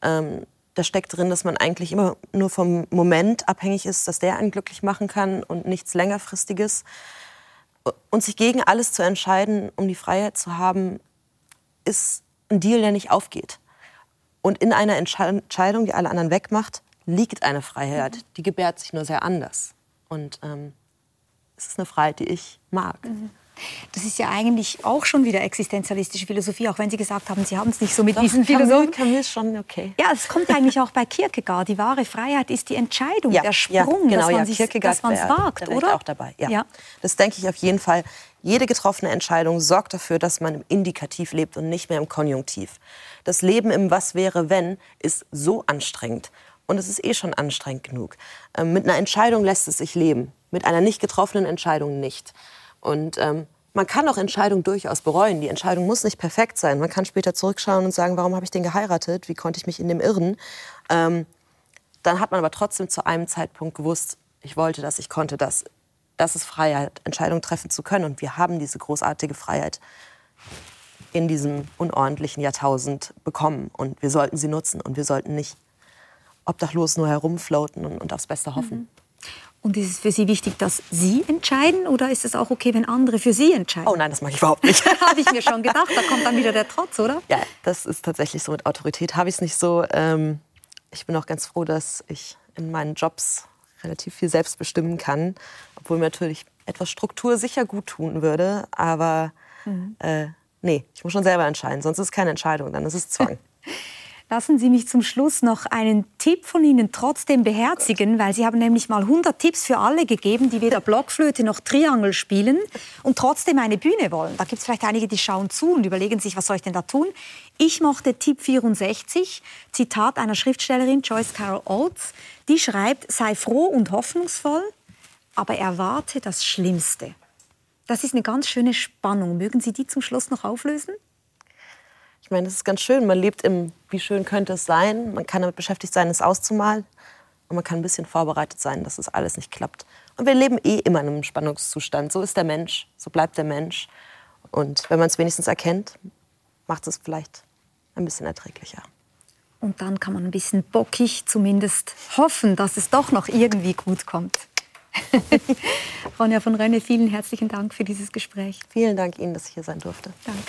Ähm, da steckt drin, dass man eigentlich immer nur vom Moment abhängig ist, dass der einen glücklich machen kann und nichts längerfristiges. Und sich gegen alles zu entscheiden, um die Freiheit zu haben, ist ein Deal, der nicht aufgeht. Und in einer Entscheidung, die alle anderen wegmacht, liegt eine Freiheit. Mhm. Die gebärt sich nur sehr anders. Und ähm, es ist eine Freiheit, die ich mag. Mhm. Das ist ja eigentlich auch schon wieder existenzialistische Philosophie, auch wenn Sie gesagt haben, Sie haben es nicht so mit Doch, diesen Philosophen. Camus, Camus schon okay. Ja, es kommt eigentlich auch bei Kierkegaard. Die wahre Freiheit ist die Entscheidung, ja, der Sprung, ja, genau, dass man ja, es wagt, oder? auch dabei. Ja. ja. Das denke ich auf jeden Fall. Jede getroffene Entscheidung sorgt dafür, dass man im Indikativ lebt und nicht mehr im Konjunktiv. Das Leben im Was wäre wenn ist so anstrengend. Und es ist eh schon anstrengend genug. Ähm, mit einer Entscheidung lässt es sich leben, mit einer nicht getroffenen Entscheidung nicht. Und ähm, man kann auch Entscheidungen durchaus bereuen. Die Entscheidung muss nicht perfekt sein. Man kann später zurückschauen und sagen, warum habe ich den geheiratet? Wie konnte ich mich in dem irren? Ähm, dann hat man aber trotzdem zu einem Zeitpunkt gewusst, ich wollte das, ich konnte das. Das ist Freiheit, Entscheidungen treffen zu können. Und wir haben diese großartige Freiheit in diesem unordentlichen Jahrtausend bekommen. Und wir sollten sie nutzen. Und wir sollten nicht obdachlos nur herumfloaten und, und aufs Beste hoffen. Mhm. Und ist es für Sie wichtig, dass Sie entscheiden oder ist es auch okay, wenn andere für Sie entscheiden? Oh nein, das mag ich überhaupt nicht. Habe ich mir schon gedacht. Da kommt dann wieder der Trotz, oder? Ja, das ist tatsächlich so. Mit Autorität habe ich es nicht so. Ähm, ich bin auch ganz froh, dass ich in meinen Jobs relativ viel selbst bestimmen kann, obwohl mir natürlich etwas Struktur sicher gut tun würde. Aber mhm. äh, nee, ich muss schon selber entscheiden. Sonst ist es keine Entscheidung, dann ist es Zwang. Lassen Sie mich zum Schluss noch einen Tipp von Ihnen trotzdem beherzigen, weil Sie haben nämlich mal 100 Tipps für alle gegeben, die weder Blockflöte noch Triangel spielen und trotzdem eine Bühne wollen. Da gibt es vielleicht einige, die schauen zu und überlegen sich, was soll ich denn da tun? Ich mochte Tipp 64, Zitat einer Schriftstellerin, Joyce Carol Oates, die schreibt, sei froh und hoffnungsvoll, aber erwarte das Schlimmste. Das ist eine ganz schöne Spannung. Mögen Sie die zum Schluss noch auflösen? Ich meine, das ist ganz schön. Man lebt im, wie schön könnte es sein. Man kann damit beschäftigt sein, es auszumalen. Und man kann ein bisschen vorbereitet sein, dass es alles nicht klappt. Und wir leben eh immer in einem Spannungszustand. So ist der Mensch, so bleibt der Mensch. Und wenn man es wenigstens erkennt, macht es vielleicht ein bisschen erträglicher. Und dann kann man ein bisschen bockig zumindest hoffen, dass es doch noch irgendwie gut kommt. Ronja von Rönne, vielen herzlichen Dank für dieses Gespräch. Vielen Dank Ihnen, dass ich hier sein durfte. Danke.